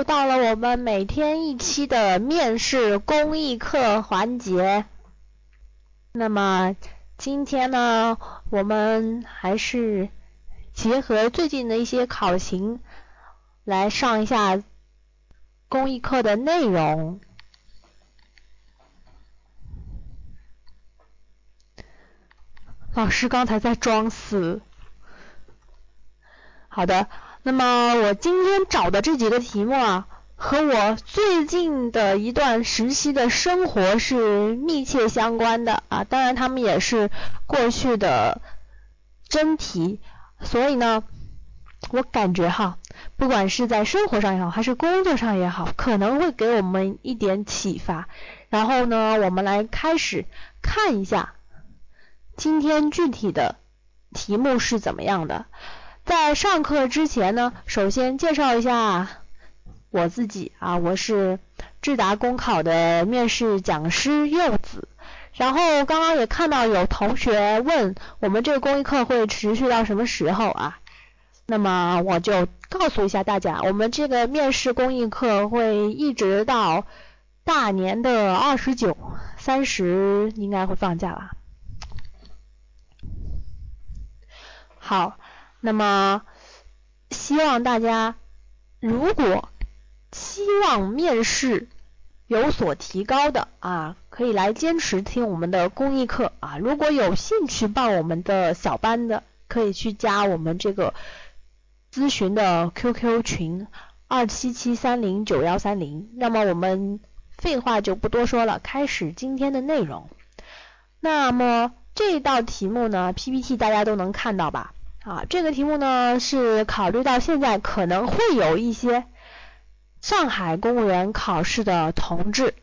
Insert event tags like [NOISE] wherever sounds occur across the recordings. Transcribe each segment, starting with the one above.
又到了我们每天一期的面试公益课环节。那么今天呢，我们还是结合最近的一些考勤来上一下公益课的内容。老师刚才在装死。好的，那么我今天找的这几个题目啊，和我最近的一段实习的生活是密切相关的啊，当然他们也是过去的真题，所以呢，我感觉哈，不管是在生活上也好，还是工作上也好，可能会给我们一点启发。然后呢，我们来开始看一下。今天具体的题目是怎么样的？在上课之前呢，首先介绍一下我自己啊，我是智达公考的面试讲师柚子。然后刚刚也看到有同学问我们这个公益课会持续到什么时候啊？那么我就告诉一下大家，我们这个面试公益课会一直到大年的二十九、三十应该会放假吧。好，那么希望大家如果期望面试有所提高的啊，可以来坚持听我们的公益课啊。如果有兴趣报我们的小班的，可以去加我们这个咨询的 QQ 群二七七三零九幺三零。那么我们废话就不多说了，开始今天的内容。那么这道题目呢，PPT 大家都能看到吧？啊，这个题目呢是考虑到现在可能会有一些上海公务员考试的同志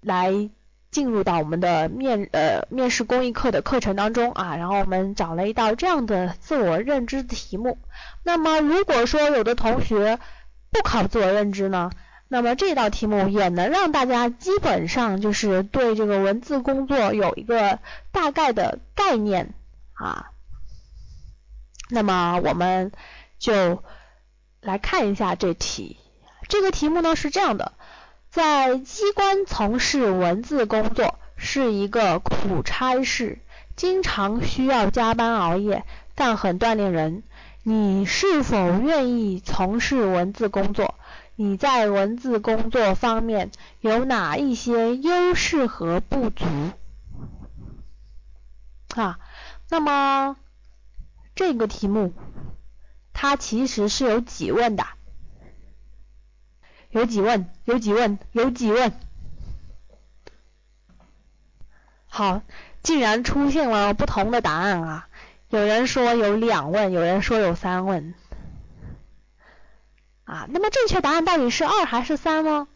来进入到我们的面呃面试公益课的课程当中啊，然后我们找了一道这样的自我认知题目。那么如果说有的同学不考自我认知呢，那么这道题目也能让大家基本上就是对这个文字工作有一个大概的概念啊。那么我们就来看一下这题。这个题目呢是这样的：在机关从事文字工作是一个苦差事，经常需要加班熬夜，但很锻炼人。你是否愿意从事文字工作？你在文字工作方面有哪一些优势和不足？啊，那么。这个题目，它其实是有几问的，有几问，有几问，有几问。好，竟然出现了不同的答案啊！有人说有两问，有人说有三问。啊，那么正确答案到底是二还是三呢？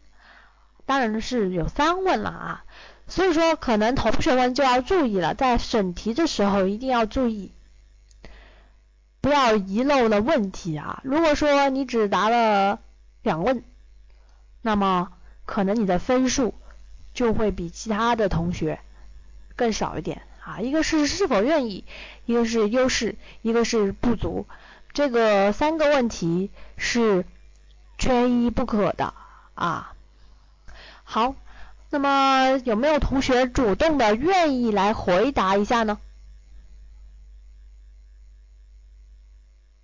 当然是有三问了啊！所以说，可能同学们就要注意了，在审题的时候一定要注意。不要遗漏了问题啊！如果说你只答了两问，那么可能你的分数就会比其他的同学更少一点啊。一个是是否愿意，一个是优势，一个是不足，这个三个问题是缺一不可的啊。好，那么有没有同学主动的愿意来回答一下呢？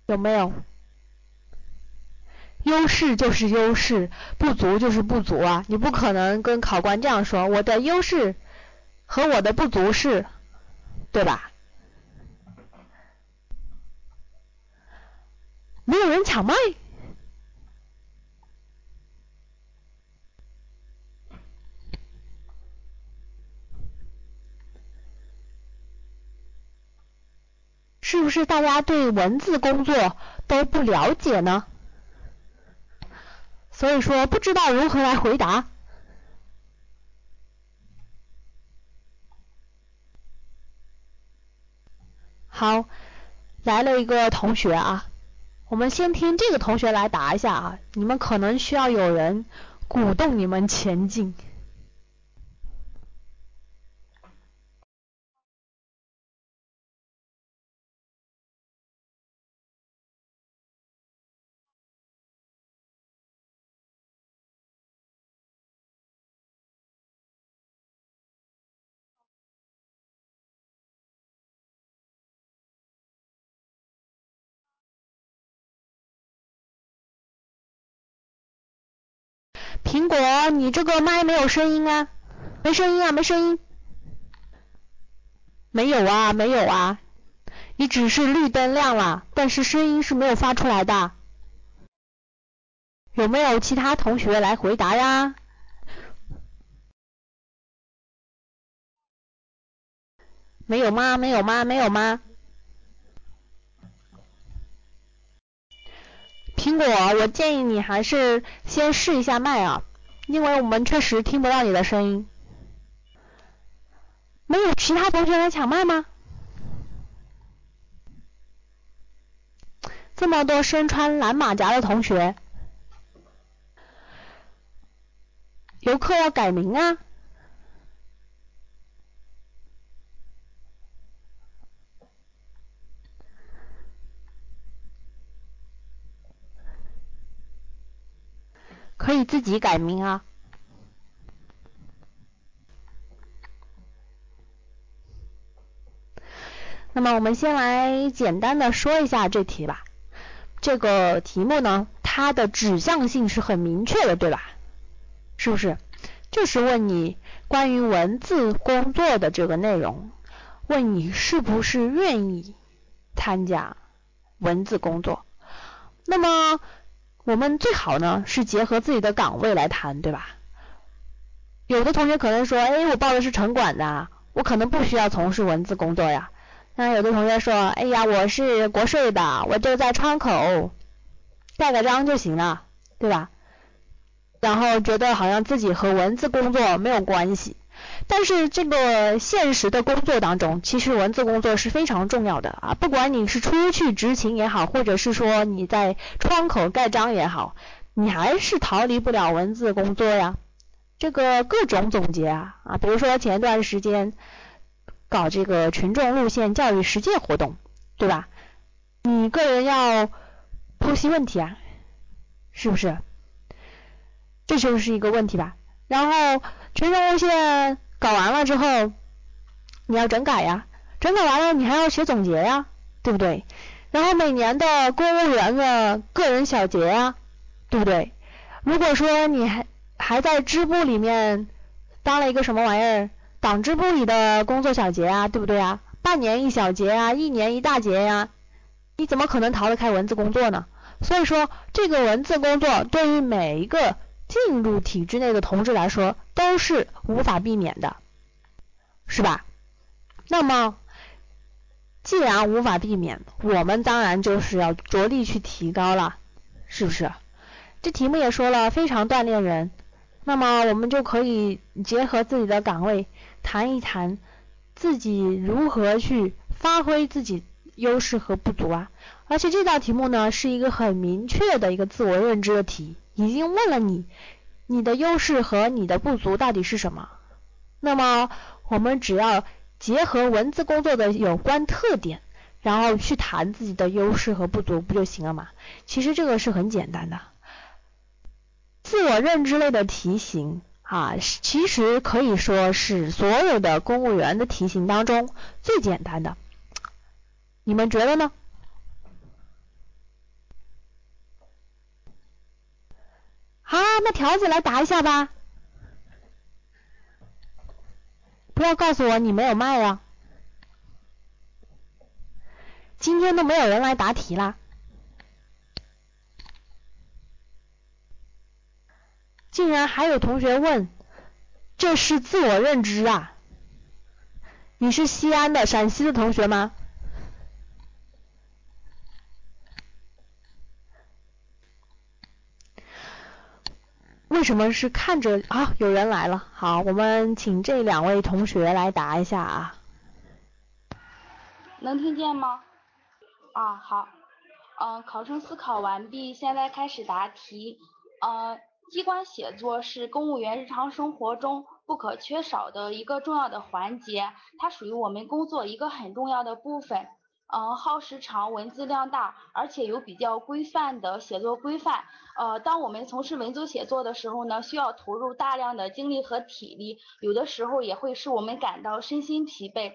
有没有？优势就是优势，不足就是不足啊！你不可能跟考官这样说，我的优势和我的不足是，对吧？没有人抢麦。是不是大家对文字工作都不了解呢？所以说不知道如何来回答。好，来了一个同学啊，我们先听这个同学来答一下啊，你们可能需要有人鼓动你们前进。你这个麦没有声音啊，没声音啊，没声音。没有啊，没有啊，你只是绿灯亮了，但是声音是没有发出来的。有没有其他同学来回答呀？没有吗？没有吗？没有吗？苹果，我建议你还是先试一下麦啊，因为我们确实听不到你的声音。没有其他同学来抢麦吗？这么多身穿蓝马甲的同学。游客要改名啊！可以自己改名啊。那么我们先来简单的说一下这题吧。这个题目呢，它的指向性是很明确的，对吧？是不是？就是问你关于文字工作的这个内容，问你是不是愿意参加文字工作。那么我们最好呢是结合自己的岗位来谈，对吧？有的同学可能说，哎，我报的是城管的，我可能不需要从事文字工作呀。那有的同学说，哎呀，我是国税的，我就在窗口盖个章就行了，对吧？然后觉得好像自己和文字工作没有关系，但是这个现实的工作当中，其实文字工作是非常重要的啊！不管你是出去执勤也好，或者是说你在窗口盖章也好，你还是逃离不了文字工作呀。这个各种总结啊啊，比如说前段时间搞这个群众路线教育实践活动，对吧？你个人要剖析问题啊，是不是？这就是一个问题吧。然后群众路线搞完了之后，你要整改呀，整改完了你还要写总结呀，对不对？然后每年的公务员的个人小结呀，对不对？如果说你还还在支部里面当了一个什么玩意儿，党支部里的工作小结啊，对不对啊？半年一小结啊，一年一大结呀，你怎么可能逃得开文字工作呢？所以说，这个文字工作对于每一个进入体制内的同志来说都是无法避免的，是吧？那么既然无法避免，我们当然就是要着力去提高了，是不是？这题目也说了，非常锻炼人。那么我们就可以结合自己的岗位谈一谈自己如何去发挥自己优势和不足啊。而且这道题目呢是一个很明确的一个自我认知的题。已经问了你，你的优势和你的不足到底是什么？那么我们只要结合文字工作的有关特点，然后去谈自己的优势和不足，不就行了吗？其实这个是很简单的，自我认知类的题型啊，其实可以说是所有的公务员的题型当中最简单的，你们觉得呢？啊，那条子来答一下吧。不要告诉我你没有麦啊！今天都没有人来答题啦。竟然还有同学问，这是自我认知啊？你是西安的陕西的同学吗？为什么是看着啊？有人来了，好，我们请这两位同学来答一下啊。能听见吗？啊，好，嗯，考生思考完毕，现在开始答题。呃，机关写作是公务员日常生活中不可缺少的一个重要的环节，它属于我们工作一个很重要的部分。嗯，耗时长，文字量大，而且有比较规范的写作规范。呃，当我们从事文字写作的时候呢，需要投入大量的精力和体力，有的时候也会使我们感到身心疲惫。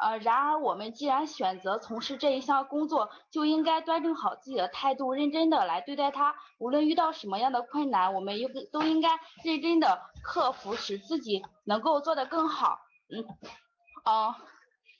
呃，然而我们既然选择从事这一项工作，就应该端正好自己的态度，认真的来对待它。无论遇到什么样的困难，我们应都应该认真的克服，使自己能够做得更好。嗯，呃，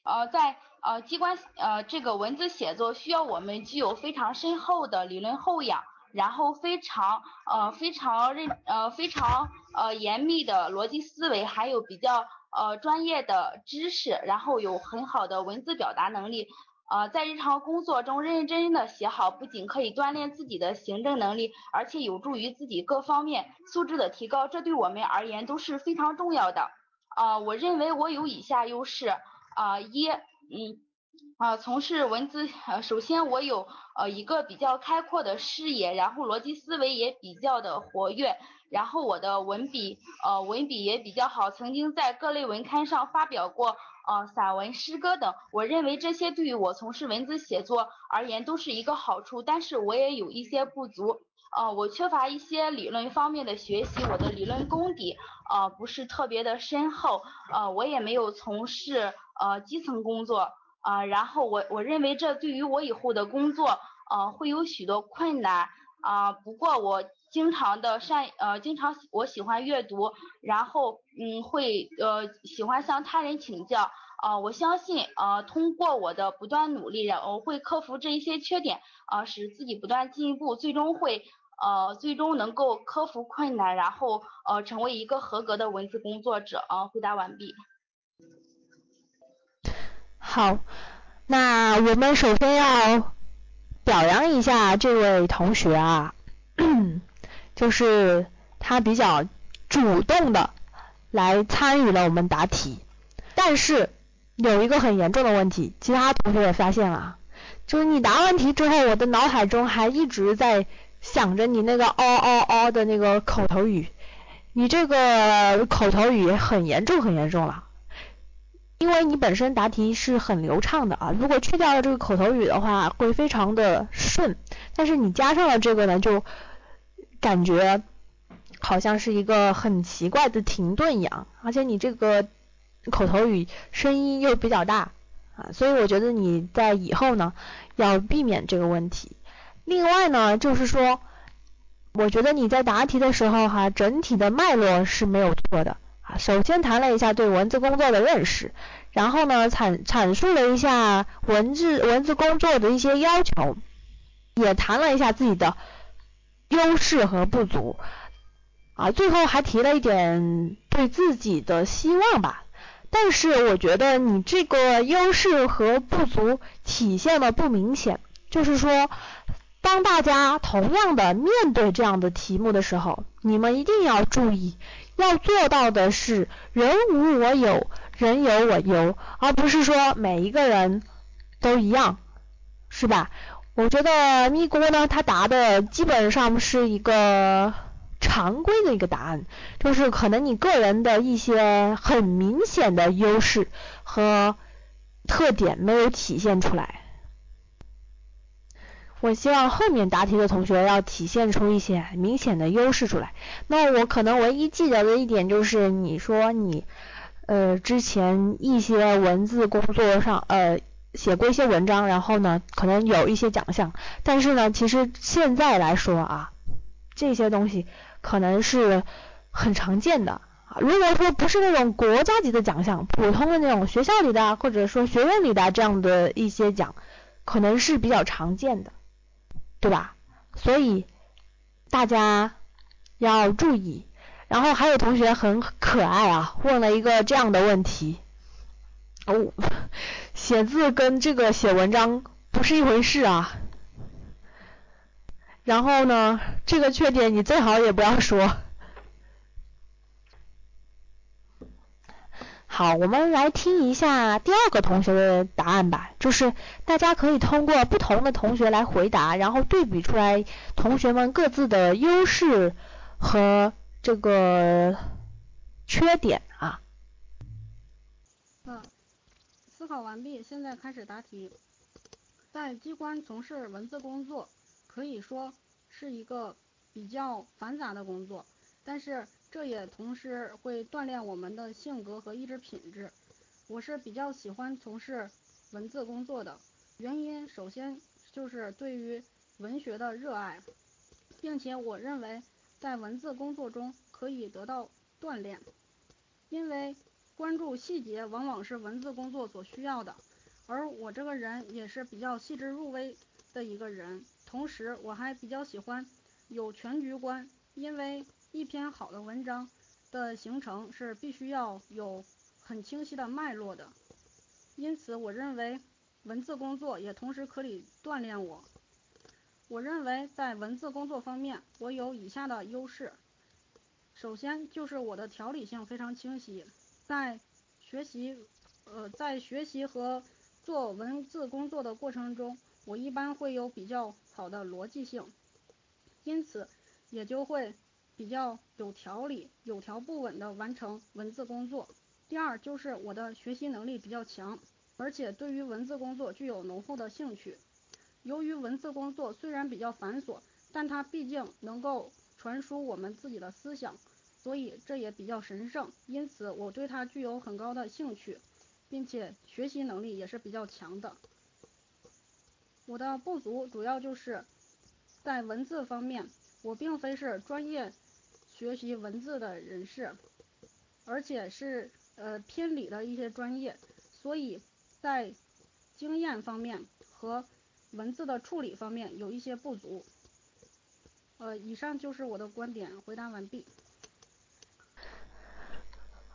呃，在呃机关呃这个文字写作需要我们具有非常深厚的理论厚养。然后非常呃非常认呃非常呃严密的逻辑思维，还有比较呃专业的知识，然后有很好的文字表达能力，呃在日常工作中认认真真的写好，不仅可以锻炼自己的行政能力，而且有助于自己各方面素质的提高，这对我们而言都是非常重要的。啊，我认为我有以下优势，啊一嗯。啊，从事文字，呃，首先我有呃一个比较开阔的视野，然后逻辑思维也比较的活跃，然后我的文笔，呃，文笔也比较好，曾经在各类文刊上发表过呃散文、诗歌等。我认为这些对于我从事文字写作而言都是一个好处，但是我也有一些不足，呃，我缺乏一些理论方面的学习，我的理论功底呃不是特别的深厚，呃，我也没有从事呃基层工作。啊，然后我我认为这对于我以后的工作，呃，会有许多困难啊。不过我经常的善，呃，经常我喜欢阅读，然后嗯，会呃喜欢向他人请教啊。我相信呃，通过我的不断努力，然后会克服这一些缺点啊，使自己不断进步，最终会呃最终能够克服困难，然后呃成为一个合格的文字工作者啊。回答完毕。好，那我们首先要表扬一下这位同学啊，就是他比较主动的来参与了我们答题，但是有一个很严重的问题，其他同学也发现了，就是你答完题之后，我的脑海中还一直在想着你那个嗷嗷嗷的那个口头语，你这个口头语很严重很严重了。因为你本身答题是很流畅的啊，如果去掉了这个口头语的话，会非常的顺。但是你加上了这个呢，就感觉好像是一个很奇怪的停顿一样，而且你这个口头语声音又比较大啊，所以我觉得你在以后呢要避免这个问题。另外呢，就是说，我觉得你在答题的时候哈，整体的脉络是没有错的。首先谈了一下对文字工作的认识，然后呢阐阐述了一下文字文字工作的一些要求，也谈了一下自己的优势和不足，啊，最后还提了一点对自己的希望吧。但是我觉得你这个优势和不足体现的不明显，就是说，当大家同样的面对这样的题目的时候，你们一定要注意。要做到的是人无我有，人有我优，而不是说每一个人都一样，是吧？我觉得咪咕呢，他答的基本上是一个常规的一个答案，就是可能你个人的一些很明显的优势和特点没有体现出来。我希望后面答题的同学要体现出一些明显的优势出来。那我可能唯一记得的一点就是，你说你呃之前一些文字工作上呃写过一些文章，然后呢可能有一些奖项，但是呢其实现在来说啊，这些东西可能是很常见的。如果说不是那种国家级的奖项，普通的那种学校里的或者说学院里的这样的一些奖，可能是比较常见的。对吧？所以大家要注意。然后还有同学很可爱啊，问了一个这样的问题：哦，写字跟这个写文章不是一回事啊。然后呢，这个缺点你最好也不要说。好，我们来听一下第二个同学的答案吧。就是大家可以通过不同的同学来回答，然后对比出来同学们各自的优势和这个缺点啊。嗯，思考完毕，现在开始答题。在机关从事文字工作，可以说是一个比较繁杂的工作，但是。这也同时会锻炼我们的性格和意志品质。我是比较喜欢从事文字工作的，原因首先就是对于文学的热爱，并且我认为在文字工作中可以得到锻炼，因为关注细节往往是文字工作所需要的，而我这个人也是比较细致入微的一个人，同时我还比较喜欢有全局观，因为一篇好的文章的形成是必须要有。很清晰的脉络的，因此我认为文字工作也同时可以锻炼我。我认为在文字工作方面，我有以下的优势。首先就是我的条理性非常清晰，在学习呃在学习和做文字工作的过程中，我一般会有比较好的逻辑性，因此也就会比较有条理、有条不紊的完成文字工作。第二就是我的学习能力比较强，而且对于文字工作具有浓厚的兴趣。由于文字工作虽然比较繁琐，但它毕竟能够传输我们自己的思想，所以这也比较神圣。因此我对它具有很高的兴趣，并且学习能力也是比较强的。我的不足主要就是在文字方面，我并非是专业学习文字的人士，而且是。呃，偏理的一些专业，所以在经验方面和文字的处理方面有一些不足。呃，以上就是我的观点，回答完毕。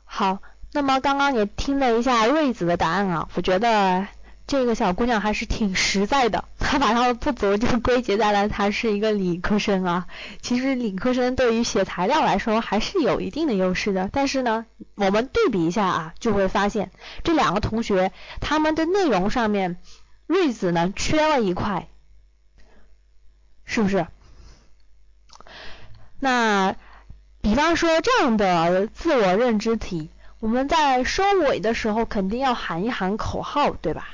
好，那么刚刚也听了一下瑞子的答案啊，我觉得。这个小姑娘还是挺实在的，他把他的不足就归结在了他是一个理科生啊。其实理科生对于写材料来说还是有一定的优势的，但是呢，我们对比一下啊，就会发现这两个同学他们的内容上面，瑞子呢缺了一块，是不是？那比方说这样的自我认知题，我们在收尾的时候肯定要喊一喊口号，对吧？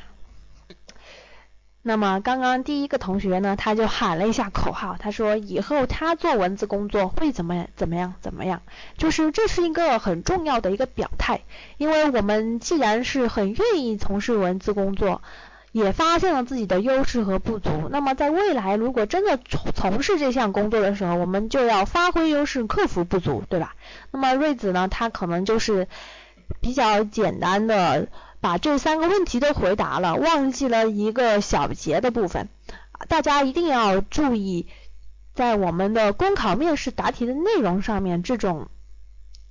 那么刚刚第一个同学呢，他就喊了一下口号，他说以后他做文字工作会怎么怎么样怎么样，就是这是一个很重要的一个表态，因为我们既然是很愿意从事文字工作，也发现了自己的优势和不足，那么在未来如果真的从从事这项工作的时候，我们就要发挥优势，克服不足，对吧？那么瑞子呢，他可能就是比较简单的。把这三个问题都回答了，忘记了一个小节的部分，大家一定要注意，在我们的公考面试答题的内容上面，这种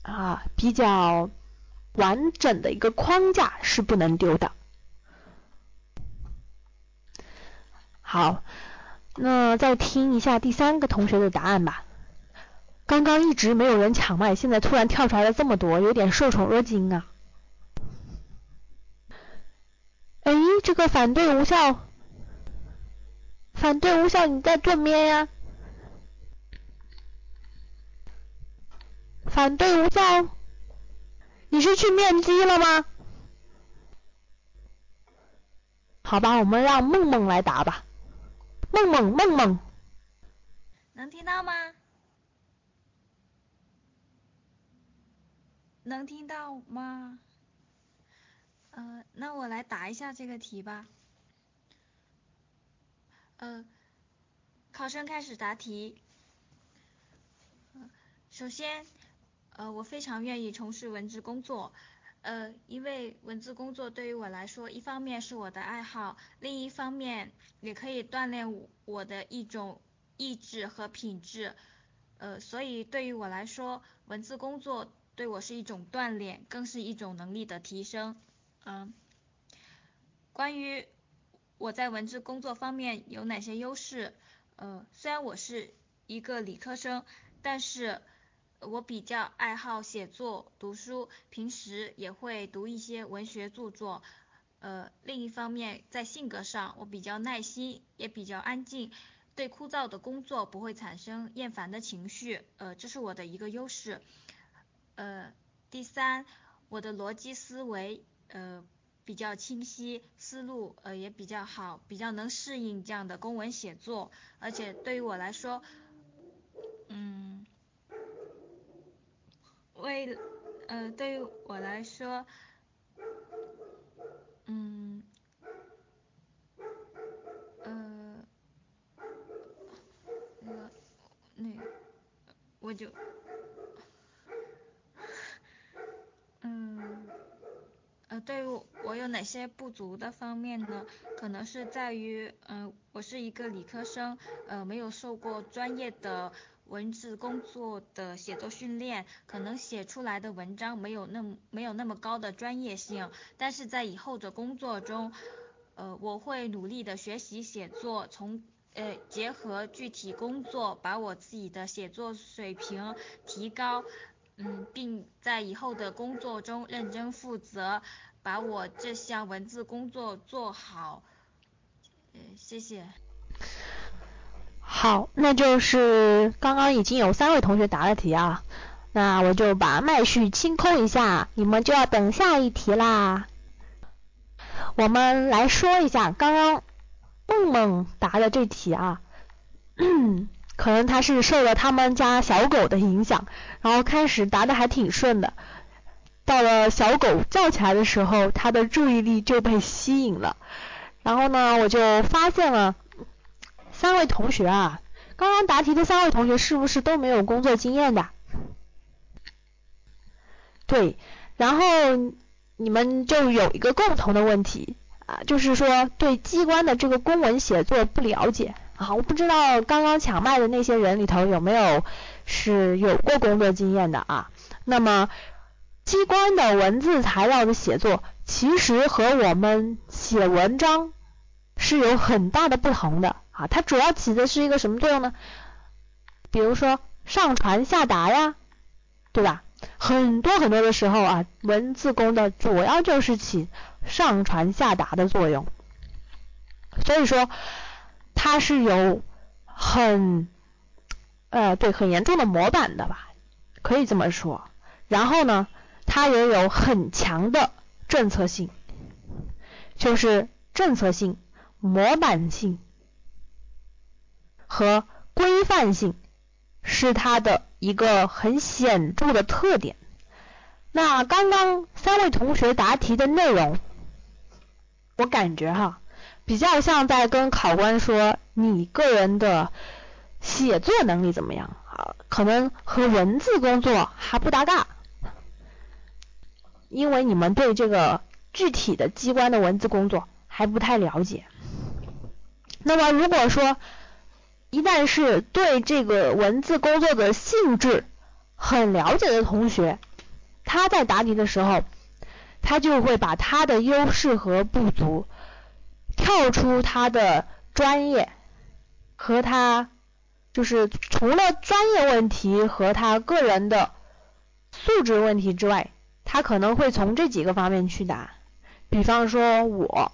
啊比较完整的一个框架是不能丢的。好，那再听一下第三个同学的答案吧。刚刚一直没有人抢麦，现在突然跳出来了这么多，有点受宠若惊啊。哎，这个反对无效，反对无效，你在做咩呀？反对无效，你是去面基了吗？好吧，我们让梦梦来答吧。梦梦，梦梦，能听到吗？能听到吗？呃，那我来答一下这个题吧。呃，考生开始答题。首先，呃，我非常愿意从事文字工作，呃，因为文字工作对于我来说，一方面是我的爱好，另一方面也可以锻炼我的一种意志和品质，呃，所以对于我来说，文字工作对我是一种锻炼，更是一种能力的提升。嗯，关于我在文字工作方面有哪些优势？呃，虽然我是一个理科生，但是我比较爱好写作、读书，平时也会读一些文学著作。呃，另一方面，在性格上，我比较耐心，也比较安静，对枯燥的工作不会产生厌烦的情绪。呃，这是我的一个优势。呃，第三，我的逻辑思维。呃比较清晰思路呃也比较好比较能适应这样的公文写作。而且对于我来说嗯为呃对于我来说嗯呃那个那个我就呃，对于我有哪些不足的方面呢？可能是在于，嗯，我是一个理科生，呃，没有受过专业的文字工作的写作训练，可能写出来的文章没有那么没有那么高的专业性，但是在以后的工作中，呃，我会努力的学习写作，从。呃，结合具体工作，把我自己的写作水平提高，嗯，并在以后的工作中认真负责，把我这项文字工作做好。嗯，谢谢。好，那就是刚刚已经有三位同学答了题啊，那我就把麦序清空一下，你们就要等下一题啦。我们来说一下刚刚。梦梦答的这题啊，嗯 [CLEARS THROAT] 可能他是受了他们家小狗的影响，然后开始答的还挺顺的，到了小狗叫起来的时候，他的注意力就被吸引了。然后呢，我就发现了三位同学啊，刚刚答题的三位同学是不是都没有工作经验的？对，然后你们就有一个共同的问题。啊，就是说对机关的这个公文写作不了解啊，我不知道刚刚抢麦的那些人里头有没有是有过工作经验的啊。那么机关的文字材料的写作，其实和我们写文章是有很大的不同的啊。它主要起的是一个什么作用呢？比如说上传下达呀，对吧？很多很多的时候啊，文字工的主要就是起上传下达的作用，所以说它是有很呃对很严重的模板的吧，可以这么说。然后呢，它也有很强的政策性，就是政策性、模板性和规范性是它的。一个很显著的特点。那刚刚三位同学答题的内容，我感觉哈，比较像在跟考官说你个人的写作能力怎么样啊？可能和文字工作还不搭嘎，因为你们对这个具体的机关的文字工作还不太了解。那么如果说，一旦是对这个文字工作的性质很了解的同学，他在答题的时候，他就会把他的优势和不足，跳出他的专业和他就是除了专业问题和他个人的素质问题之外，他可能会从这几个方面去答。比方说我，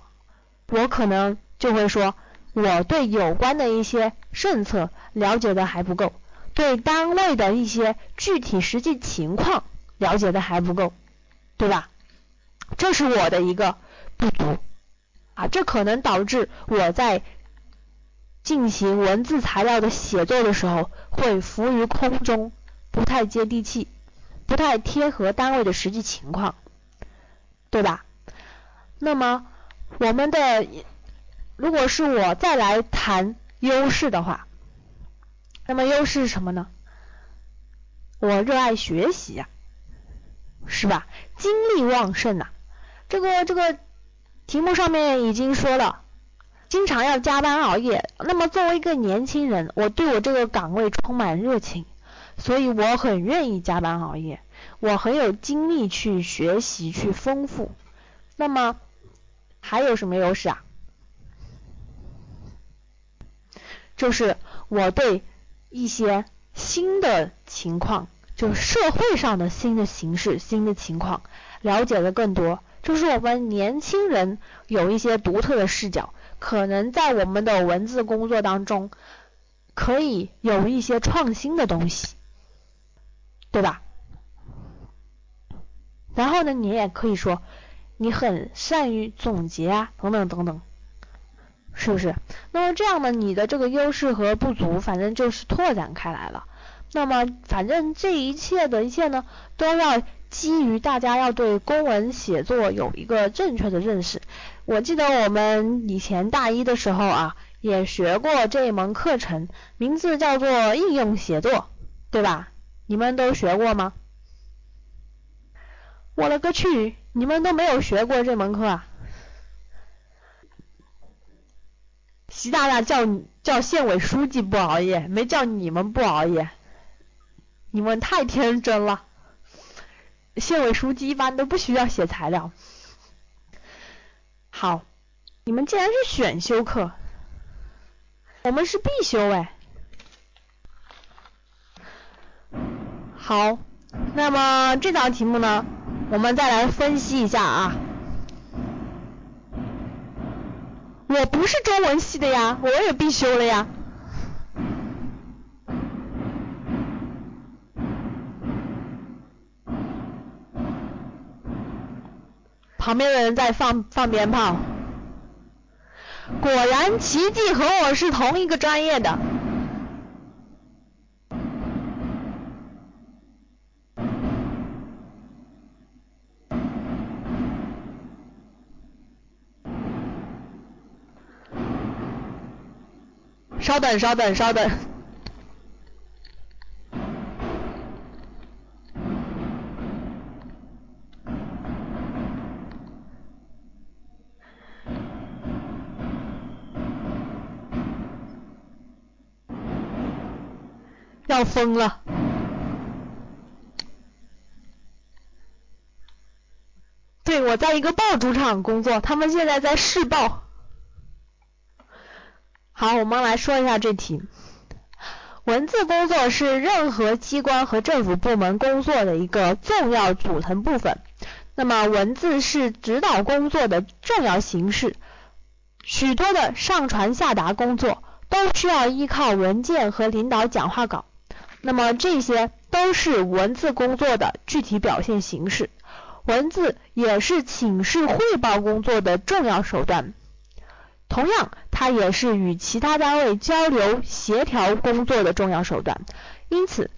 我可能就会说。我对有关的一些政策了解的还不够，对单位的一些具体实际情况了解的还不够，对吧？这是我的一个不足啊，这可能导致我在进行文字材料的写作的时候会浮于空中，不太接地气，不太贴合单位的实际情况，对吧？那么我们的。如果是我再来谈优势的话，那么优势是什么呢？我热爱学习呀，是吧？精力旺盛呐。这个这个题目上面已经说了，经常要加班熬夜。那么作为一个年轻人，我对我这个岗位充满热情，所以我很愿意加班熬夜，我很有精力去学习去丰富。那么还有什么优势啊？就是我对一些新的情况，就社会上的新的形势、新的情况了解的更多。就是我们年轻人有一些独特的视角，可能在我们的文字工作当中可以有一些创新的东西，对吧？然后呢，你也可以说你很善于总结啊，等等等等。是不是？那么这样呢？你的这个优势和不足，反正就是拓展开来了。那么，反正这一切的一切呢，都要基于大家要对公文写作有一个正确的认识。我记得我们以前大一的时候啊，也学过这门课程，名字叫做应用写作，对吧？你们都学过吗？我勒个去，你们都没有学过这门课啊！习大大叫你叫县委书记不熬夜，没叫你们不熬夜，你们太天真了。县委书记一般都不需要写材料。好，你们既然是选修课，我们是必修哎。好，那么这道题目呢，我们再来分析一下啊。我不是中文系的呀，我也必修了呀。旁边的人在放放鞭炮，果然奇迹和我是同一个专业的。稍等，稍等，稍等。要疯了！对，我在一个爆竹厂工作，他们现在在试爆。好，我们来说一下这题。文字工作是任何机关和政府部门工作的一个重要组成部分。那么，文字是指导工作的重要形式，许多的上传下达工作都需要依靠文件和领导讲话稿。那么这些都是文字工作的具体表现形式，文字也是请示汇报工作的重要手段。同样，它也是与其他单位交流协调工作的重要手段。因此，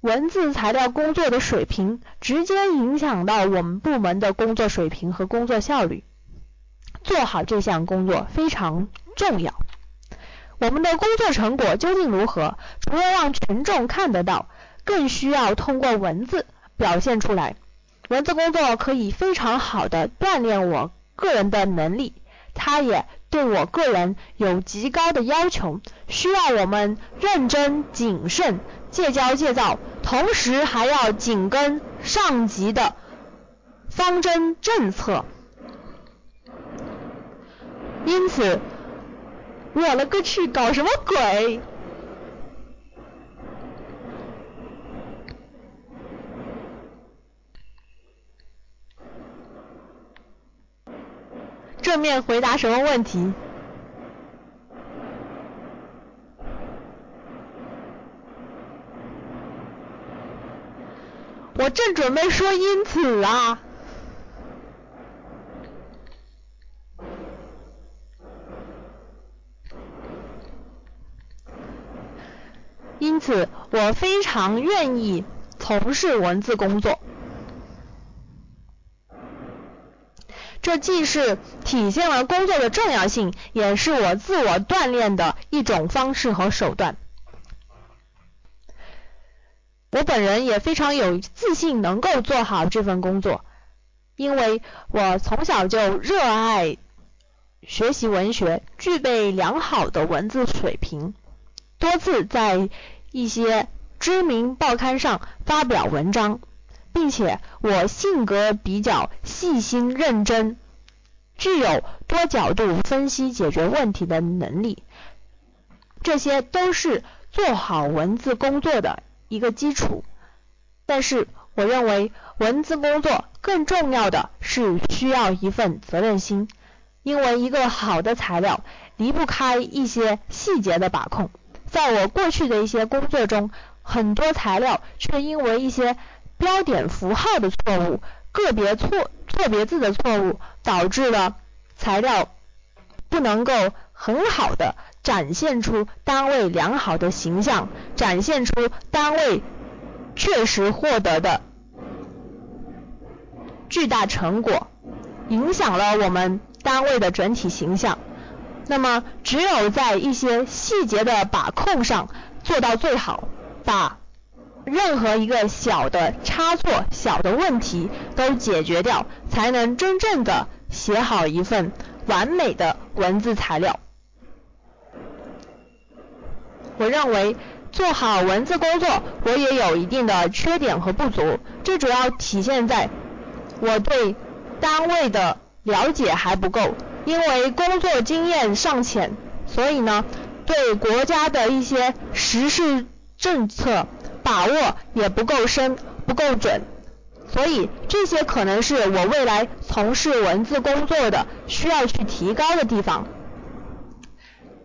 文字材料工作的水平直接影响到我们部门的工作水平和工作效率。做好这项工作非常重要。我们的工作成果究竟如何？除了让群众看得到，更需要通过文字表现出来。文字工作可以非常好的锻炼我个人的能力，它也对我个人有极高的要求，需要我们认真谨慎、戒骄戒躁，同时还要紧跟上级的方针政策。因此。我了个去，搞什么鬼？正面回答什么问题？我正准备说因此啊。因此，我非常愿意从事文字工作。这既是体现了工作的重要性，也是我自我锻炼的一种方式和手段。我本人也非常有自信能够做好这份工作，因为我从小就热爱学习文学，具备良好的文字水平。多次在一些知名报刊上发表文章，并且我性格比较细心认真，具有多角度分析解决问题的能力，这些都是做好文字工作的一个基础。但是，我认为文字工作更重要的是需要一份责任心，因为一个好的材料离不开一些细节的把控。在我过去的一些工作中，很多材料却因为一些标点符号的错误、个别错错别字的错误，导致了材料不能够很好的展现出单位良好的形象，展现出单位确实获得的巨大成果，影响了我们单位的整体形象。那么，只有在一些细节的把控上做到最好，把任何一个小的差错、小的问题都解决掉，才能真正的写好一份完美的文字材料。我认为做好文字工作，我也有一定的缺点和不足，这主要体现在我对单位的了解还不够，因为工作经验尚浅，所以呢，对国家的一些实施政策把握也不够深、不够准，所以这些可能是我未来从事文字工作的需要去提高的地方。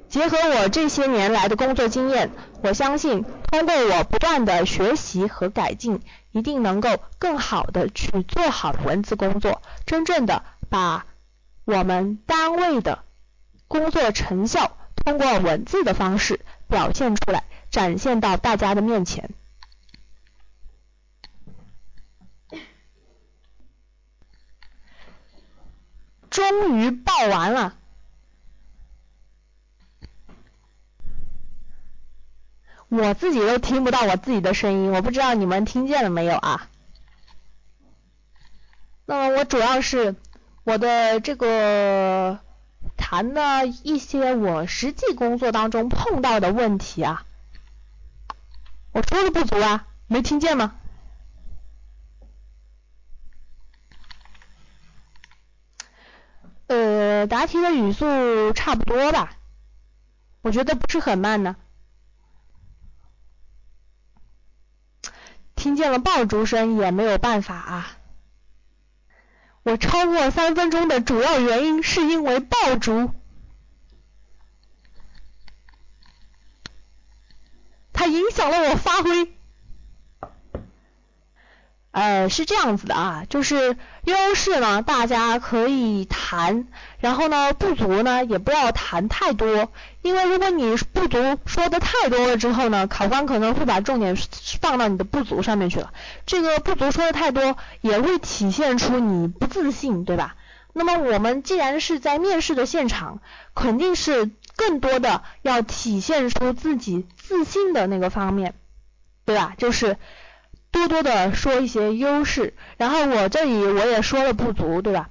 结合我这些年来的工作经验，我相信通过我不断的学习和改进，一定能够更好的去做好文字工作，真正的把我们单位的工作成效通过文字的方式表现出来，展现到大家的面前。终于报完了。我自己都听不到我自己的声音，我不知道你们听见了没有啊？那么我主要是我的这个谈的一些我实际工作当中碰到的问题啊，我说的不足啊，没听见吗？呃，答题的语速差不多吧，我觉得不是很慢呢。听见了爆竹声也没有办法啊！我超过三分钟的主要原因是因为爆竹，它影响了我发挥。呃，是这样子的啊，就是优势呢，大家可以谈，然后呢，不足呢也不要谈太多，因为如果你不足说的太多了之后呢，考官可能会把重点放到你的不足上面去了。这个不足说的太多，也会体现出你不自信，对吧？那么我们既然是在面试的现场，肯定是更多的要体现出自己自信的那个方面，对吧？就是。多多的说一些优势，然后我这里我也说了不足，对吧？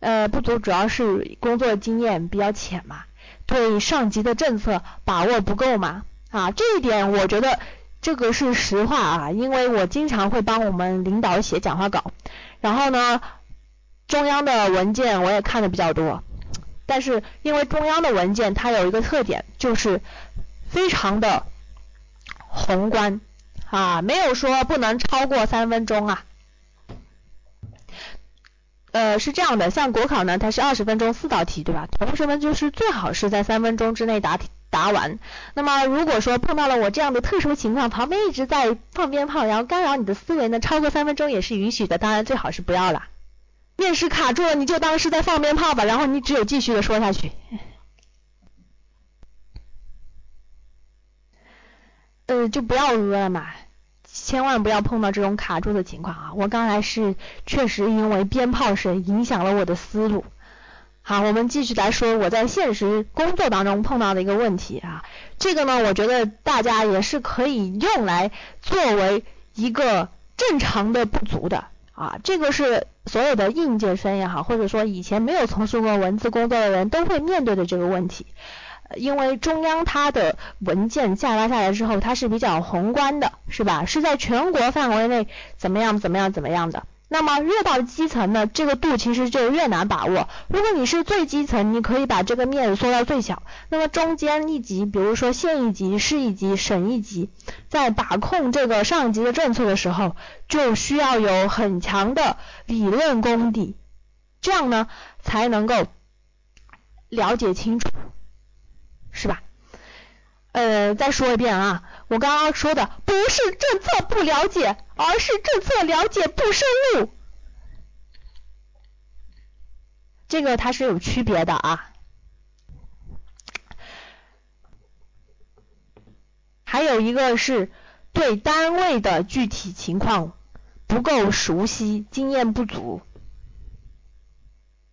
呃，不足主要是工作经验比较浅嘛，对上级的政策把握不够嘛，啊，这一点我觉得这个是实话啊，因为我经常会帮我们领导写讲话稿，然后呢，中央的文件我也看的比较多，但是因为中央的文件它有一个特点，就是非常的宏观。啊，没有说不能超过三分钟啊。呃，是这样的，像国考呢，它是二十分钟四道题，对吧？同学们就是最好是在三分钟之内答题答完。那么如果说碰到了我这样的特殊情况，旁边一直在放鞭炮，然后干扰你的思维呢，超过三分钟也是允许的，当然最好是不要了。面试卡住了，你就当是在放鞭炮吧，然后你只有继续的说下去。呃，就不要饿了嘛，千万不要碰到这种卡住的情况啊！我刚才是确实因为鞭炮声影响了我的思路。好，我们继续来说我在现实工作当中碰到的一个问题啊，这个呢，我觉得大家也是可以用来作为一个正常的不足的啊，这个是所有的应届生也好，或者说以前没有从事过文字工作的人都会面对的这个问题。因为中央它的文件下发下来之后，它是比较宏观的，是吧？是在全国范围内怎么样怎么样怎么样的。那么越到基层呢，这个度其实就越难把握。如果你是最基层，你可以把这个面缩到最小。那么中间一级，比如说县一级、市一级、省一级，在把控这个上级的政策的时候，就需要有很强的理论功底，这样呢才能够了解清楚。是吧？呃，再说一遍啊，我刚刚说的不是政策不了解，而是政策了解不深入，这个它是有区别的啊。还有一个是对单位的具体情况不够熟悉，经验不足，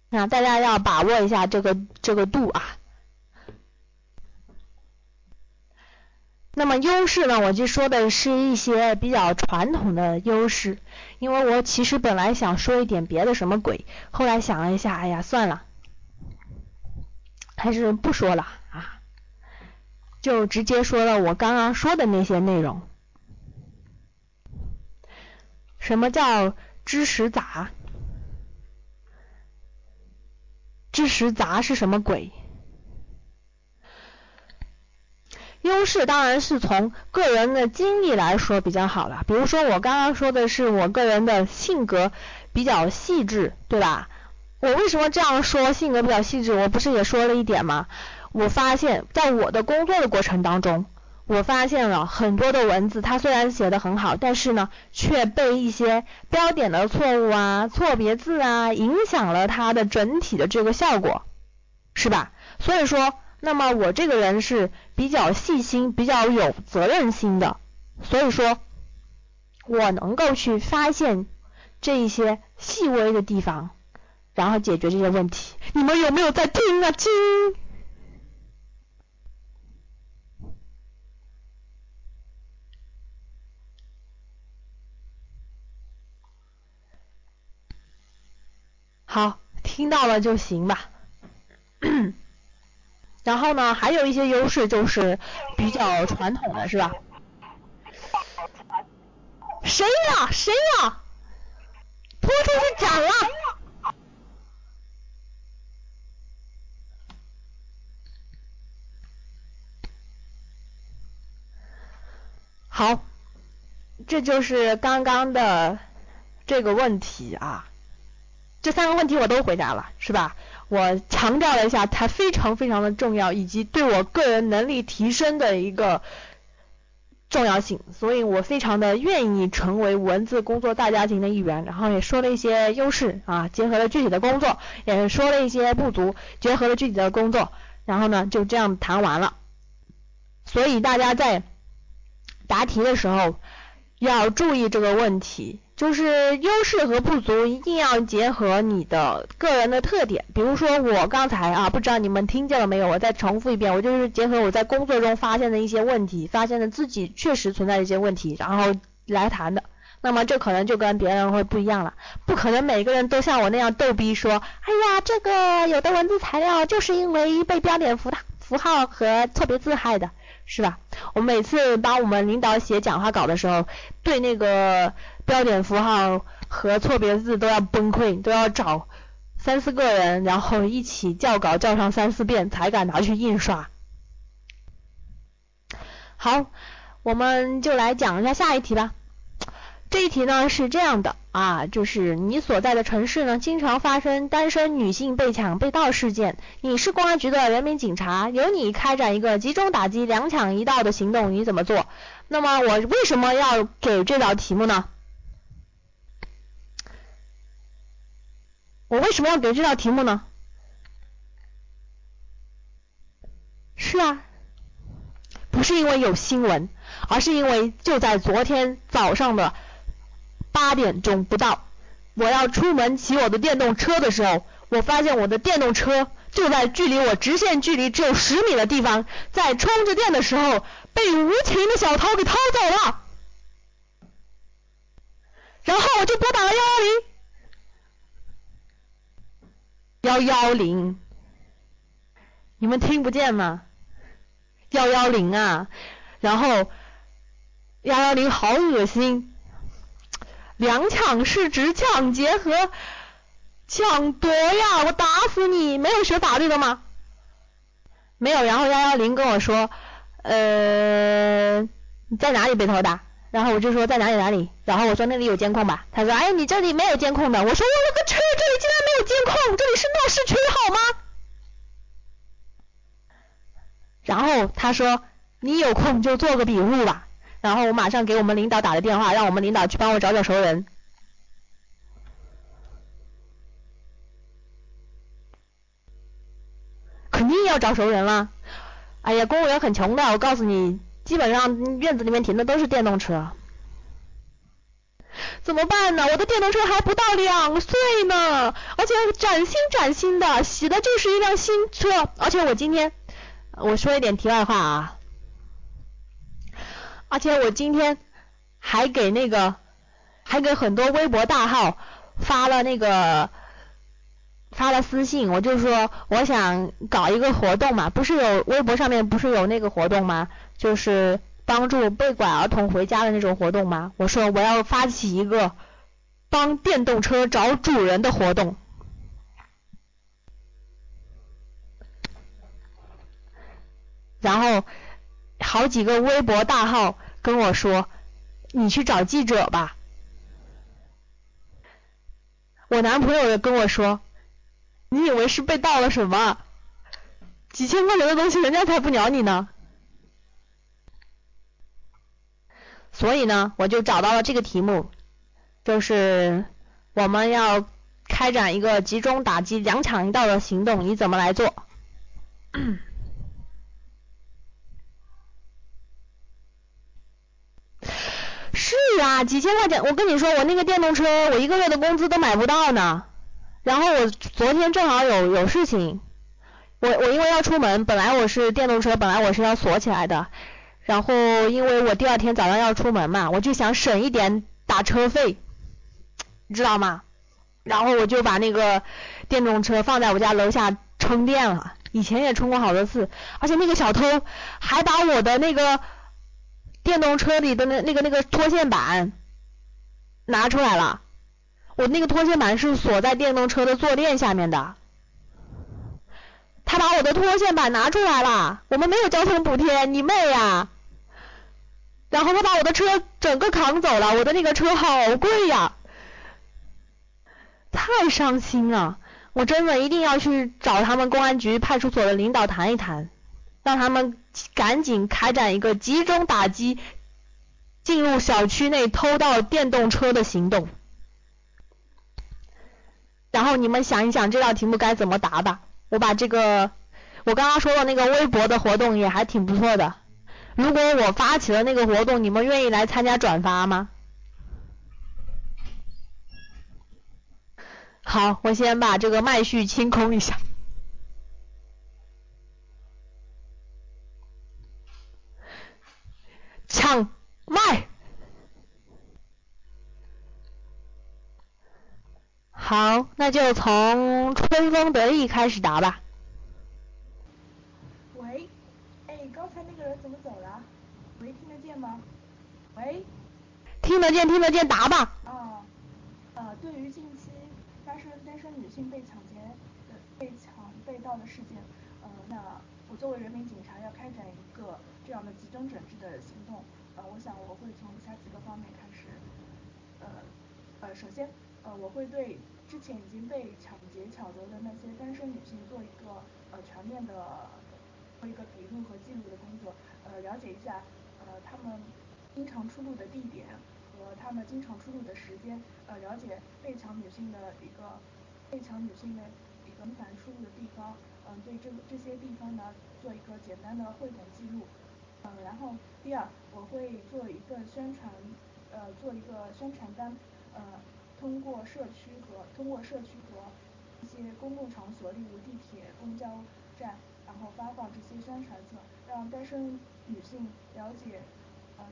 那大家要把握一下这个这个度啊。那么优势呢，我就说的是一些比较传统的优势，因为我其实本来想说一点别的什么鬼，后来想了一下，哎呀，算了，还是不说了啊，就直接说了我刚刚说的那些内容。什么叫知识杂？知识杂是什么鬼？优势当然是从个人的经历来说比较好了。比如说我刚刚说的是我个人的性格比较细致，对吧？我为什么这样说性格比较细致？我不是也说了一点吗？我发现在我的工作的过程当中，我发现了很多的文字，它虽然写的很好，但是呢，却被一些标点的错误啊、错别字啊，影响了它的整体的这个效果，是吧？所以说。那么我这个人是比较细心、比较有责任心的，所以说，我能够去发现这一些细微的地方，然后解决这些问题。你们有没有在听啊？听。好，听到了就行吧。[COUGHS] 然后呢，还有一些优势就是比较传统的是吧？谁呀？谁呀？拖出去斩了。好，这就是刚刚的这个问题啊。这三个问题我都回答了，是吧？我强调了一下，它非常非常的重要，以及对我个人能力提升的一个重要性，所以我非常的愿意成为文字工作大家庭的一员。然后也说了一些优势啊，结合了具体的工作，也说了一些不足，结合了具体的工作，然后呢就这样谈完了。所以大家在答题的时候要注意这个问题。就是优势和不足一定要结合你的个人的特点，比如说我刚才啊，不知道你们听见了没有？我再重复一遍，我就是结合我在工作中发现的一些问题，发现了自己确实存在一些问题，然后来谈的。那么这可能就跟别人会不一样了，不可能每个人都像我那样逗逼说，哎呀，这个有的文字材料就是因为被标点符符号和错别字害的，是吧？我每次帮我们领导写讲话稿的时候，对那个。标点符号和错别字都要崩溃，都要找三四个人，然后一起校稿校上三四遍才敢拿去印刷。好，我们就来讲一下下一题吧。这一题呢是这样的啊，就是你所在的城市呢经常发生单身女性被抢被盗事件，你是公安局的人民警察，由你开展一个集中打击两抢一盗的行动，你怎么做？那么我为什么要给这道题目呢？我为什么要给这道题目呢？是啊，不是因为有新闻，而是因为就在昨天早上的八点钟不到，我要出门骑我的电动车的时候，我发现我的电动车就在距离我直线距离只有十米的地方，在充着电的时候被无情的小偷给偷走了，然后我就拨打了幺幺零。幺幺零，你们听不见吗？幺幺零啊，然后幺幺零好恶心，两抢是指抢劫和抢夺呀！我打死你！没有学法律的吗？没有。然后幺幺零跟我说，呃，你在哪里被偷的？然后我就说在哪里哪里，然后我说那里有监控吧，他说哎你这里没有监控的，我说我勒个去，这里竟然没有监控，这里是闹市区好吗？然后他说你有空就做个笔录吧，然后我马上给我们领导打了电话，让我们领导去帮我找找熟人，肯定要找熟人了，哎呀公务员很穷的，我告诉你。基本上院子里面停的都是电动车，怎么办呢？我的电动车还不到两岁呢，而且崭新崭新的，洗的就是一辆新车。而且我今天我说一点题外话啊，而且我今天还给那个，还给很多微博大号发了那个发了私信，我就说我想搞一个活动嘛，不是有微博上面不是有那个活动吗？就是帮助被拐儿童回家的那种活动吗？我说我要发起一个帮电动车找主人的活动。然后好几个微博大号跟我说，你去找记者吧。我男朋友也跟我说，你以为是被盗了什么？几千块钱的东西，人家才不鸟你呢。所以呢，我就找到了这个题目，就是我们要开展一个集中打击两抢一盗的行动，你怎么来做？[CLEARS THROAT] 是啊，几千块钱，我跟你说，我那个电动车，我一个月的工资都买不到呢。然后我昨天正好有有事情，我我因为要出门，本来我是电动车，本来我是要锁起来的。然后因为我第二天早上要出门嘛，我就想省一点打车费，你知道吗？然后我就把那个电动车放在我家楼下充电了。以前也充过好多次，而且那个小偷还把我的那个。电动车里的那那个那个拖线板拿出来了，我那个拖线板是锁在电动车的坐垫下面的，他把我的拖线板拿出来了，我们没有交通补贴，你妹呀！然后他把我的车整个扛走了，我的那个车好贵呀，太伤心了，我真的一定要去找他们公安局派出所的领导谈一谈。让他们赶紧开展一个集中打击进入小区内偷盗电动车的行动。然后你们想一想这道题目该怎么答吧。我把这个我刚刚说的那个微博的活动也还挺不错的。如果我发起了那个活动，你们愿意来参加转发吗？好，我先把这个麦序清空一下。抢麦，好，那就从春风得意开始答吧。喂，哎，刚才那个人怎么走了？喂，听得见吗？喂，听得见，听得见，答吧。啊，呃，对于近期发生单身女性被抢劫的、被抢、被盗的事件，呃，那我作为人民警察要开展一个。这样的集中整治的行动，呃，我想我会从以下几个方面开始，呃，呃，首先，呃，我会对之前已经被抢劫抢夺的那些单身女性做一个呃全面的做一个笔录和记录的工作，呃，了解一下呃她们经常出入的地点他们经常出入的时间，呃，了解被抢女性的一个被抢女性的一个频繁出入的地方，嗯，对这这些地方呢做一个简单的汇总记录。呃，然后第二，我会做一份宣传，呃，做一个宣传单，呃，通过社区和通过社区和一些公共场所，例如地铁、公交站，然后发放这些宣传册，让单身女性了解，呃，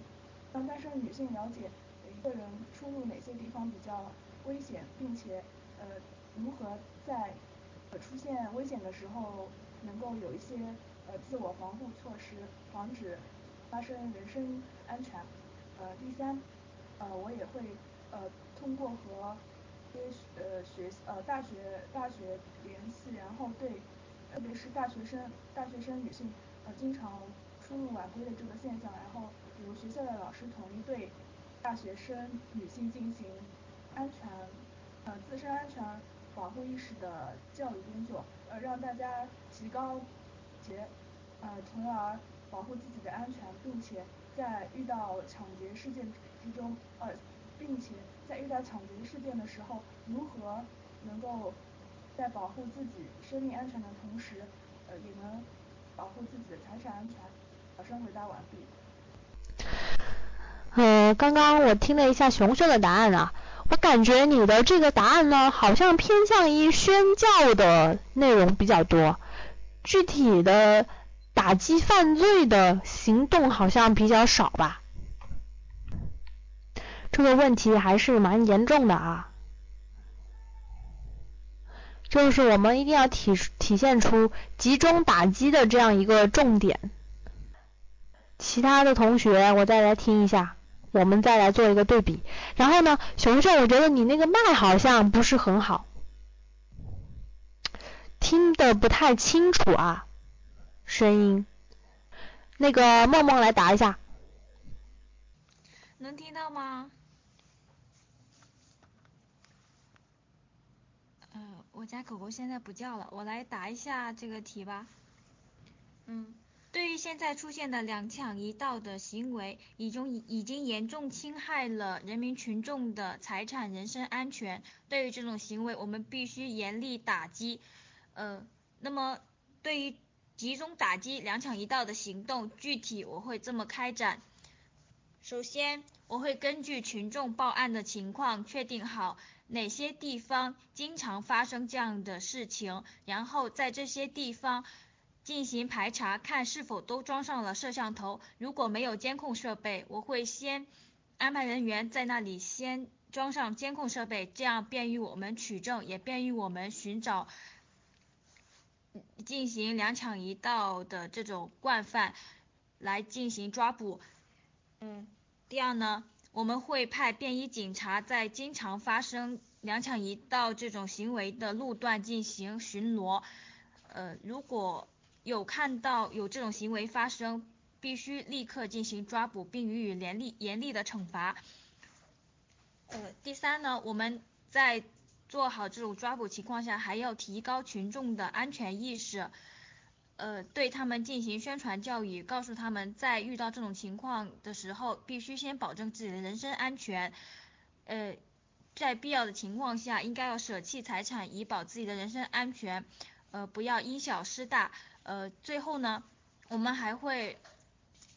让单身女性了解个人出入哪些地方比较危险，并且呃，如何在呃出现危险的时候能够有一些。呃，自我防护措施，防止发生人身安全。呃，第三，呃，我也会呃通过和一些呃学呃大学大学联系，然后对特别是大学生大学生女性呃经常出入晚归的这个现象，然后由学校的老师统一对大学生女性进行安全呃自身安全保护意识的教育工作，呃让大家提高。劫，呃，从而保护自己的安全，并且在遇到抢劫事件之中，呃，并且在遇到抢劫事件的时候，如何能够在保护自己生命安全的同时，呃，也能保护自己的财产安全。考生回答完毕。呃，刚刚我听了一下熊熊的答案啊，我感觉你的这个答案呢，好像偏向于宣教的内容比较多。具体的打击犯罪的行动好像比较少吧？这个问题还是蛮严重的啊。就是我们一定要体体现出集中打击的这样一个重点。其他的同学，我再来听一下，我们再来做一个对比。然后呢，熊熊，我觉得你那个麦好像不是很好，听的不太清楚啊，声音。那个梦梦来答一下。能听到吗？嗯我家狗狗现在不叫了，我来答一下这个题吧。嗯，对于现在出现的两抢一盗的行为，已经已经严重侵害了人民群众的财产、人身安全。对于这种行为，我们必须严厉打击。呃，那么对于集中打击两抢一盗的行动，具体我会这么开展。首先，我会根据群众报案的情况，确定好。哪些地方经常发生这样的事情？然后在这些地方进行排查，看是否都装上了摄像头。如果没有监控设备，我会先安排人员在那里先装上监控设备，这样便于我们取证，也便于我们寻找进行两抢一盗的这种惯犯来进行抓捕。嗯，第二呢？我们会派便衣警察在经常发生两抢一盗这种行为的路段进行巡逻，呃，如果有看到有这种行为发生，必须立刻进行抓捕并予以严厉严厉的惩罚。呃，第三呢，我们在做好这种抓捕情况下，还要提高群众的安全意识。呃，对他们进行宣传教育，告诉他们在遇到这种情况的时候，必须先保证自己的人身安全。呃，在必要的情况下，应该要舍弃财产以保自己的人身安全。呃，不要因小失大。呃，最后呢，我们还会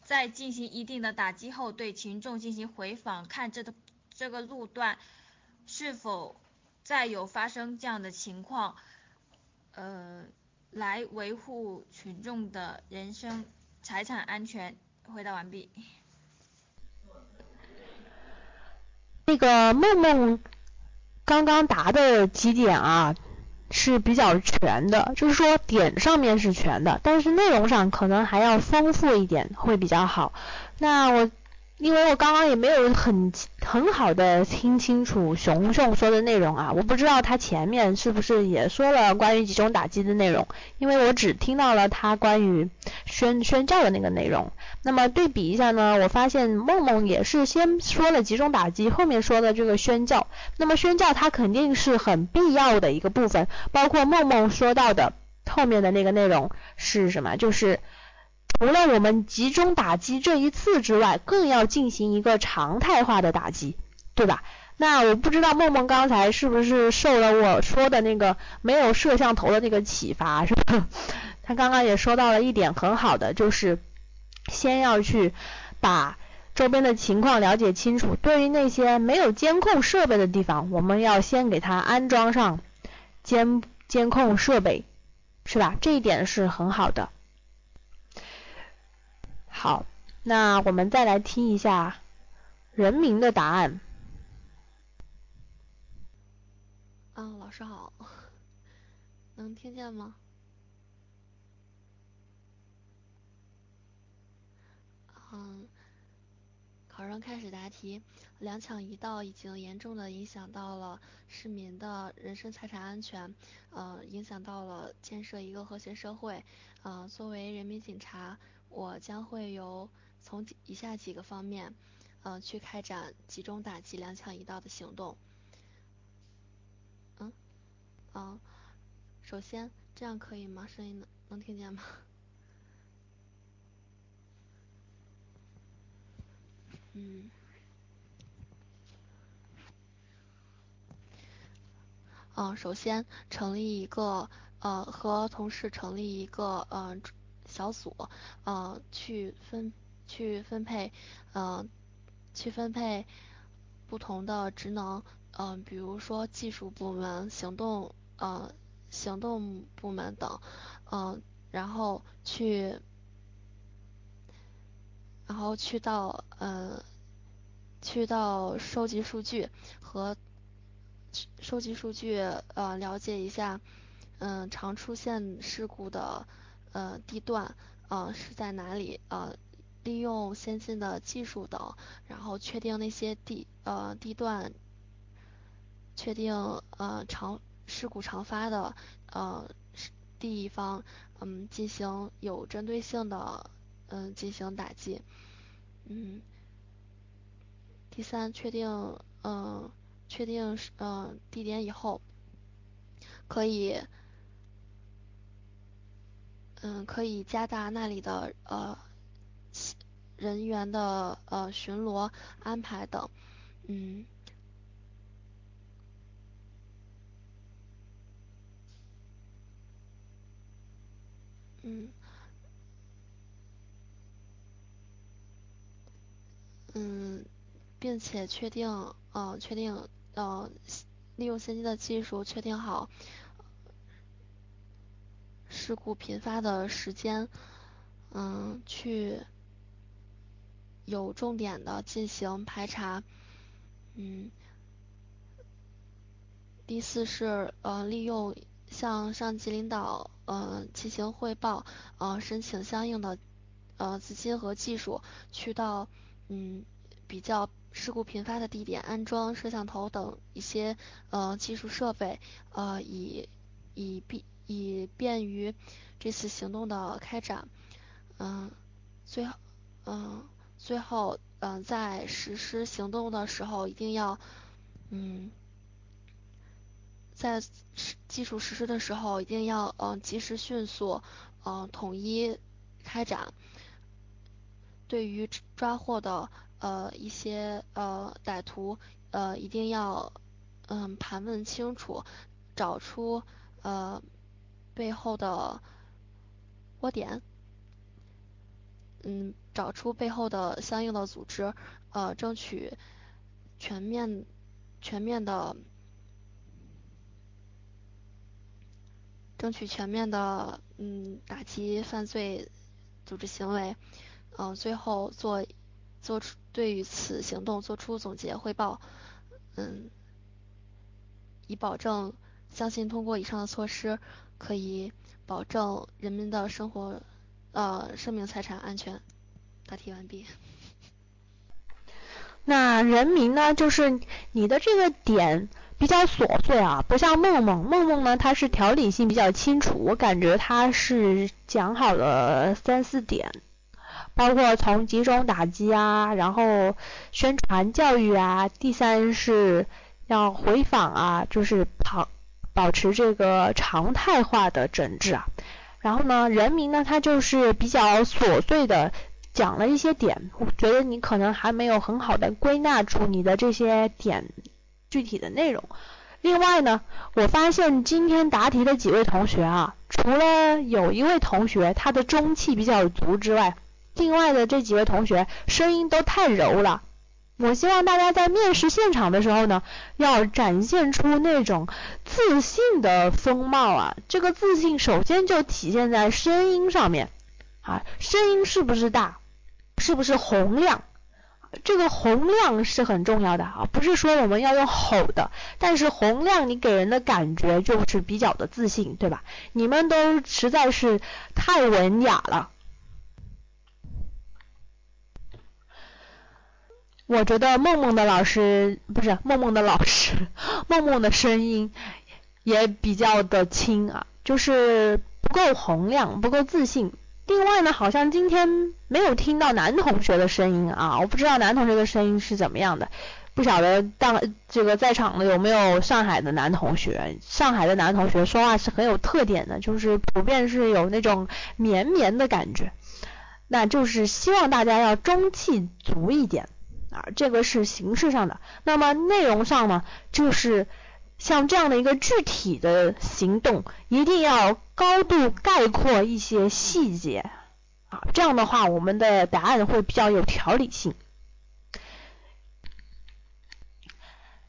在进行一定的打击后，对群众进行回访，看这个这个路段是否再有发生这样的情况。呃。来维护群众的人身、财产安全。回答完毕。那个梦梦刚刚答的几点啊是比较全的，就是说点上面是全的，但是内容上可能还要丰富一点会比较好。那我。因为我刚刚也没有很很好的听清楚熊熊说的内容啊，我不知道他前面是不是也说了关于集中打击的内容，因为我只听到了他关于宣宣教的那个内容。那么对比一下呢，我发现梦梦也是先说了集中打击，后面说的这个宣教。那么宣教它肯定是很必要的一个部分，包括梦梦说到的后面的那个内容是什么？就是。除了我们集中打击这一次之外，更要进行一个常态化的打击，对吧？那我不知道梦梦刚才是不是受了我说的那个没有摄像头的那个启发，是吧？他刚刚也说到了一点很好的，就是先要去把周边的情况了解清楚。对于那些没有监控设备的地方，我们要先给它安装上监监控设备，是吧？这一点是很好的。好，那我们再来听一下人民的答案。嗯，老师好，能听见吗？嗯，考生开始答题。两抢一盗已经严重的影响到了市民的人身财产安全，呃，影响到了建设一个和谐社会。呃，作为人民警察。我将会由从以下几个方面，嗯，去开展集中打击两抢一盗的行动。嗯，嗯，首先这样可以吗？声音能能听见吗？[LAUGHS] 嗯，嗯，首先成立一个呃，和同事成立一个嗯。小组，呃，去分去分配，呃，去分配不同的职能，嗯，比如说技术部门、行动，呃，行动部门等，嗯，然后去，然后去到，呃，去到收集数据和收集数据，呃，了解一下，嗯，常出现事故的呃地段，呃是在哪里，呃，利用先进的技术等，然后确定那些地呃地段，确定呃常事故常发的呃地方，嗯，进行有针对性的嗯进行打击，嗯。第三，确定，嗯，确定，嗯，地点以后，可以，嗯，可以加大那里的，呃，人员的，呃，巡逻安排等，嗯，嗯，嗯。并且确定，呃，确定，呃，利用先进的技术确定好事故频发的时间，嗯，去有重点的进行排查，嗯。第四是，呃，利用向上级领导，呃，进行汇报，呃，申请相应的，呃，资金和技术去到，嗯，比较。事故频发的地点安装摄像头等一些呃技术设备，呃以以避以便于这次行动的开展，嗯，最后嗯最后嗯在实施行动的时候一定要嗯在技术实施的时候一定要嗯及时迅速嗯统一开展，对于抓获的。呃，一些呃歹徒呃一定要嗯盘问清楚，找出呃背后的窝点，嗯，找出背后的相应的组织，呃，争取全面全面的争取全面的嗯打击犯罪组织行为，嗯，最后做。做出对于此行动做出总结汇报，嗯，以保证相信通过以上的措施，可以保证人民的生活呃生命财产安全。答题完毕。那人民呢，就是你的这个点比较琐碎啊，不像梦梦，梦梦呢它是条理性比较清楚，我感觉它是讲好了三四点。包括从集中打击啊，然后宣传教育啊，第三是要回访啊，就是保保持这个常态化的整治啊。然后呢，人民呢，他就是比较琐碎的讲了一些点，我觉得你可能还没有很好的归纳出你的这些点具体的内容。另外呢，我发现今天答题的几位同学啊，除了有一位同学他的中气比较足之外，另外的这几位同学声音都太柔了，我希望大家在面试现场的时候呢，要展现出那种自信的风貌啊。这个自信首先就体现在声音上面啊，声音是不是大，是不是洪亮？这个洪亮是很重要的啊，不是说我们要用吼的，但是洪亮你给人的感觉就是比较的自信，对吧？你们都实在是太文雅了。我觉得梦梦的老师不是梦梦的老师，梦梦的声音也比较的轻啊，就是不够洪亮，不够自信。另外呢，好像今天没有听到男同学的声音啊，我不知道男同学的声音是怎么样的，不晓得当这个在场的有没有上海的男同学？上海的男同学说话是很有特点的，就是普遍是有那种绵绵的感觉，那就是希望大家要中气足一点。啊，这个是形式上的，那么内容上呢，就是像这样的一个具体的行动，一定要高度概括一些细节啊，这样的话我们的答案会比较有条理性。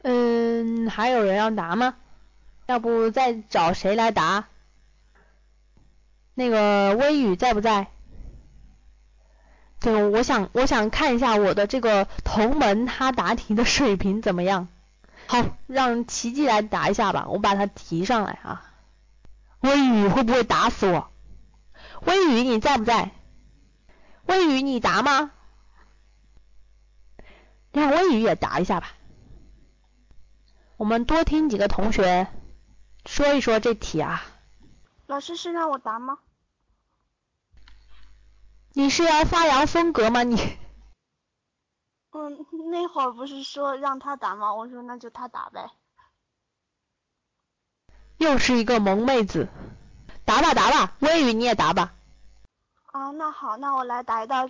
嗯，还有人要答吗？要不再找谁来答？那个微雨在不在？对，我想我想看一下我的这个同门他答题的水平怎么样。好，让奇迹来答一下吧，我把它提上来啊。微雨会不会打死我？微雨你在不在？微雨你答吗？让微雨也答一下吧。我们多听几个同学说一说这题啊。老师是让我答吗？你是要发扬风格吗你？[LAUGHS] 嗯，那会儿不是说让他打吗？我说那就他打呗。[LAUGHS] 又是一个萌妹子，答吧答吧，微雨你也答吧。啊，那好，那我来答一道，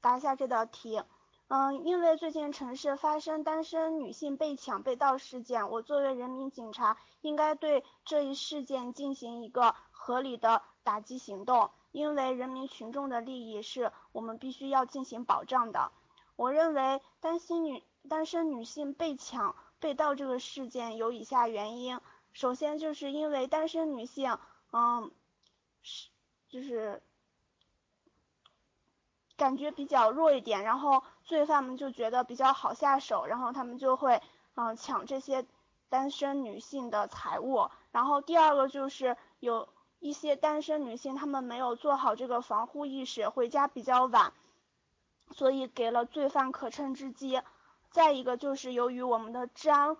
答一下这道题。嗯，因为最近城市发生单身女性被抢被盗事件，我作为人民警察，应该对这一事件进行一个合理的打击行动。因为人民群众的利益是我们必须要进行保障的。我认为单身女单身女性被抢被盗这个事件有以下原因：首先就是因为单身女性，嗯，是就是感觉比较弱一点，然后罪犯们就觉得比较好下手，然后他们就会嗯抢这些单身女性的财物。然后第二个就是有。一些单身女性，她们没有做好这个防护意识，回家比较晚，所以给了罪犯可乘之机。再一个就是由于我们的治安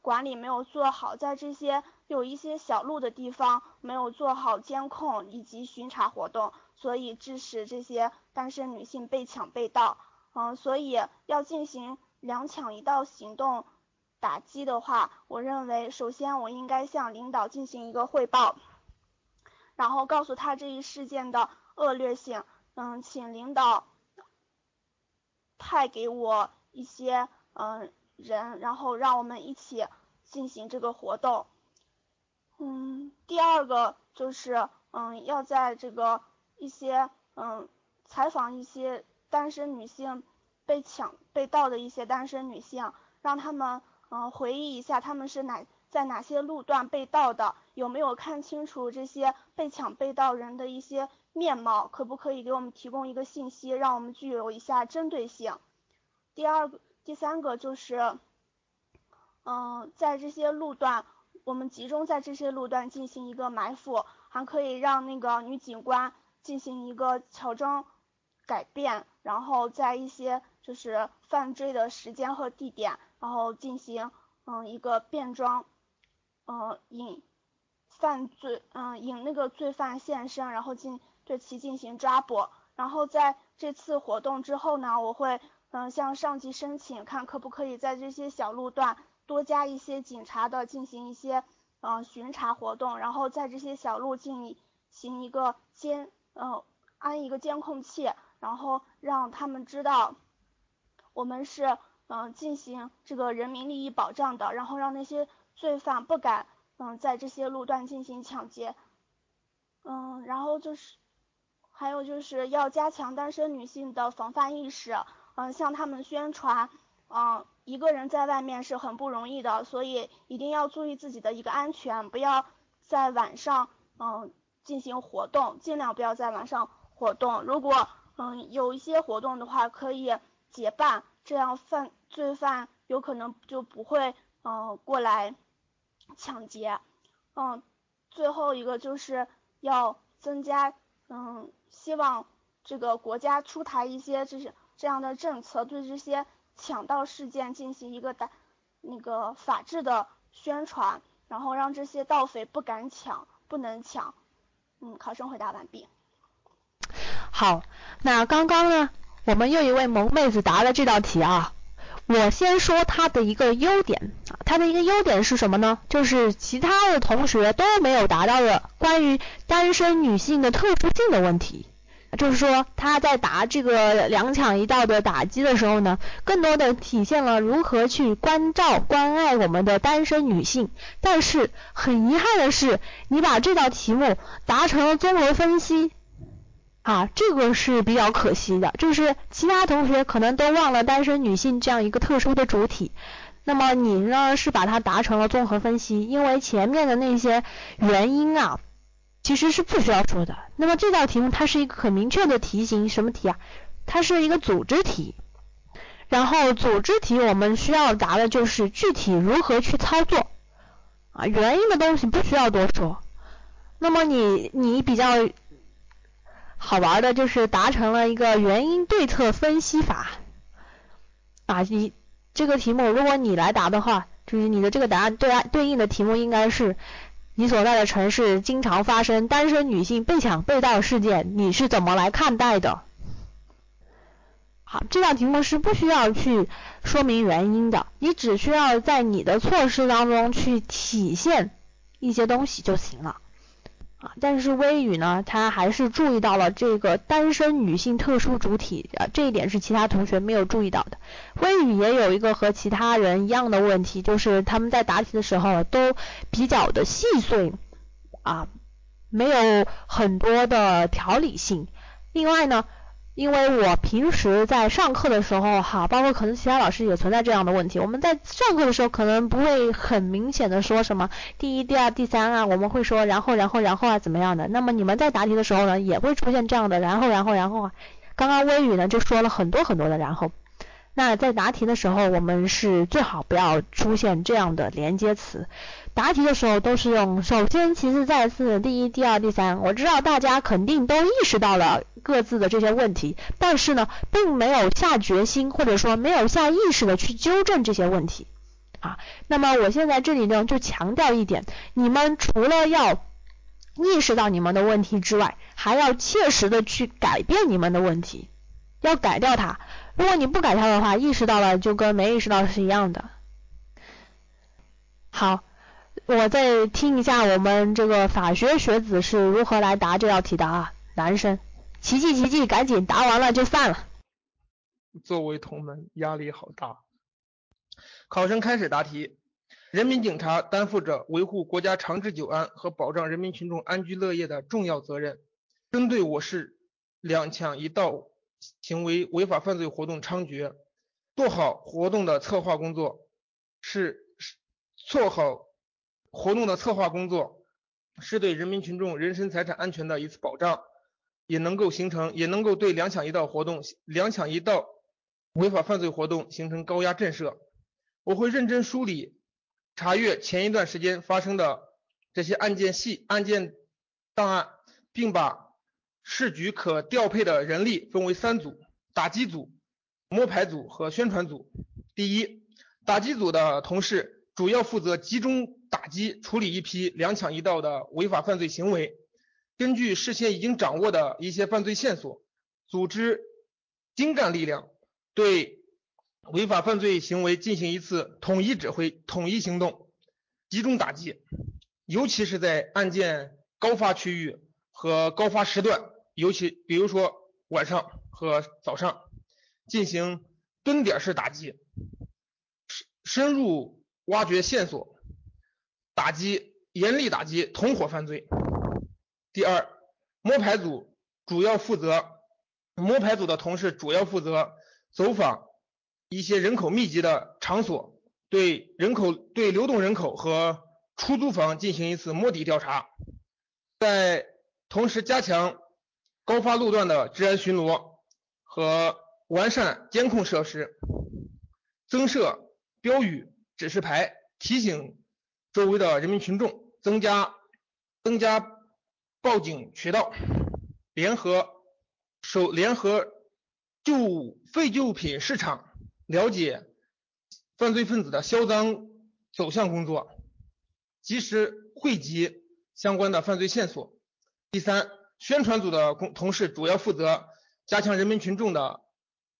管理没有做好，在这些有一些小路的地方没有做好监控以及巡查活动，所以致使这些单身女性被抢被盗。嗯，所以要进行两抢一盗行动打击的话，我认为首先我应该向领导进行一个汇报。然后告诉他这一事件的恶劣性，嗯，请领导派给我一些嗯人，然后让我们一起进行这个活动。嗯，第二个就是嗯要在这个一些嗯采访一些单身女性被抢被盗的一些单身女性，让他们嗯回忆一下他们是哪。在哪些路段被盗的？有没有看清楚这些被抢被盗人的一些面貌？可不可以给我们提供一个信息，让我们具有一下针对性？第二个、第三个就是，嗯，在这些路段，我们集中在这些路段进行一个埋伏，还可以让那个女警官进行一个乔装改变，然后在一些就是犯罪的时间和地点，然后进行嗯一个变装。嗯，引犯罪，嗯，引那个罪犯现身，然后进对其进行抓捕。然后在这次活动之后呢，我会嗯向上级申请，看可不可以在这些小路段多加一些警察的进行一些嗯巡查活动，然后在这些小路进行一个监，嗯安一个监控器，然后让他们知道我们是嗯进行这个人民利益保障的，然后让那些。罪犯不敢嗯在这些路段进行抢劫，嗯，然后就是还有就是要加强单身女性的防范意识，嗯，向他们宣传，嗯，一个人在外面是很不容易的，所以一定要注意自己的一个安全，不要在晚上嗯进行活动，尽量不要在晚上活动。如果嗯有一些活动的话，可以结伴，这样犯罪犯有可能就不会嗯过来。抢劫，嗯，最后一个就是要增加，嗯，希望这个国家出台一些就是这样的政策，对这些抢盗事件进行一个打那个法治的宣传，然后让这些盗匪不敢抢，不能抢。嗯，考生回答完毕。好，那刚刚呢，我们又一位萌妹子答了这道题啊。我先说他的一个优点啊，他的一个优点是什么呢？就是其他的同学都没有达到的关于单身女性的特殊性的问题，就是说他在答这个两抢一盗的打击的时候呢，更多的体现了如何去关照关爱我们的单身女性。但是很遗憾的是，你把这道题目答成了综合分析。啊，这个是比较可惜的，就是其他同学可能都忘了单身女性这样一个特殊的主体，那么你呢是把它达成了综合分析，因为前面的那些原因啊，其实是不需要说的。那么这道题目它是一个很明确的题型，什么题啊？它是一个组织题。然后组织题我们需要答的就是具体如何去操作啊，原因的东西不需要多说。那么你你比较好玩的就是达成了一个原因对策分析法啊，你这个题目如果你来答的话，就是你的这个答案对对应的题目应该是你所在的城市经常发生单身女性被抢被盗事件，你是怎么来看待的？好，这道题目是不需要去说明原因的，你只需要在你的措施当中去体现一些东西就行了。但是微语呢，他还是注意到了这个单身女性特殊主体啊，这一点是其他同学没有注意到的。微语也有一个和其他人一样的问题，就是他们在答题的时候都比较的细碎啊，没有很多的条理性。另外呢。因为我平时在上课的时候，哈，包括可能其他老师也存在这样的问题。我们在上课的时候可能不会很明显的说什么第一、第二、第三啊，我们会说然后、然后、然后啊怎么样的。那么你们在答题的时候呢，也会出现这样的然后、然后、然后啊。刚刚微语呢就说了很多很多的然后。那在答题的时候，我们是最好不要出现这样的连接词。答题的时候都是用首先、其次、再次、第一、第二、第三。我知道大家肯定都意识到了各自的这些问题，但是呢，并没有下决心或者说没有下意识的去纠正这些问题啊。那么我现在这里呢就强调一点，你们除了要意识到你们的问题之外，还要切实的去改变你们的问题，要改掉它。如果你不改它的话，意识到了就跟没意识到是一样的。好，我再听一下我们这个法学学子是如何来答这道题的啊，男生，奇迹奇迹，赶紧答完了就散了。作为同门，压力好大。考生开始答题。人民警察担负着维护国家长治久安和保障人民群众安居乐业的重要责任。针对我市两抢一盗。行为违法犯罪活动猖獗，做好活动的策划工作是做好活动的策划工作是对人民群众人身财产安全的一次保障，也能够形成也能够对两抢一盗活动两抢一盗违法犯罪活动形成高压震慑。我会认真梳理查阅前一段时间发生的这些案件系案件档案，并把。市局可调配的人力分为三组：打击组、摸排组和宣传组。第一，打击组的同事主要负责集中打击处理一批两抢一盗的违法犯罪行为。根据事先已经掌握的一些犯罪线索，组织精干力量，对违法犯罪行为进行一次统一指挥、统一行动，集中打击。尤其是在案件高发区域和高发时段。尤其比如说晚上和早上进行蹲点式打击，深深入挖掘线索，打击严厉打击同伙犯罪。第二，摸排组主要负责摸排组的同事主要负责走访一些人口密集的场所，对人口对流动人口和出租房进行一次摸底调查，在同时加强。高发路段的治安巡逻和完善监控设施，增设标语指示牌，提醒周围的人民群众，增加增加报警渠道，联合手联合旧废旧品市场，了解犯罪分子的销赃走向工作，及时汇集相关的犯罪线索。第三。宣传组的工同事主要负责加强人民群众的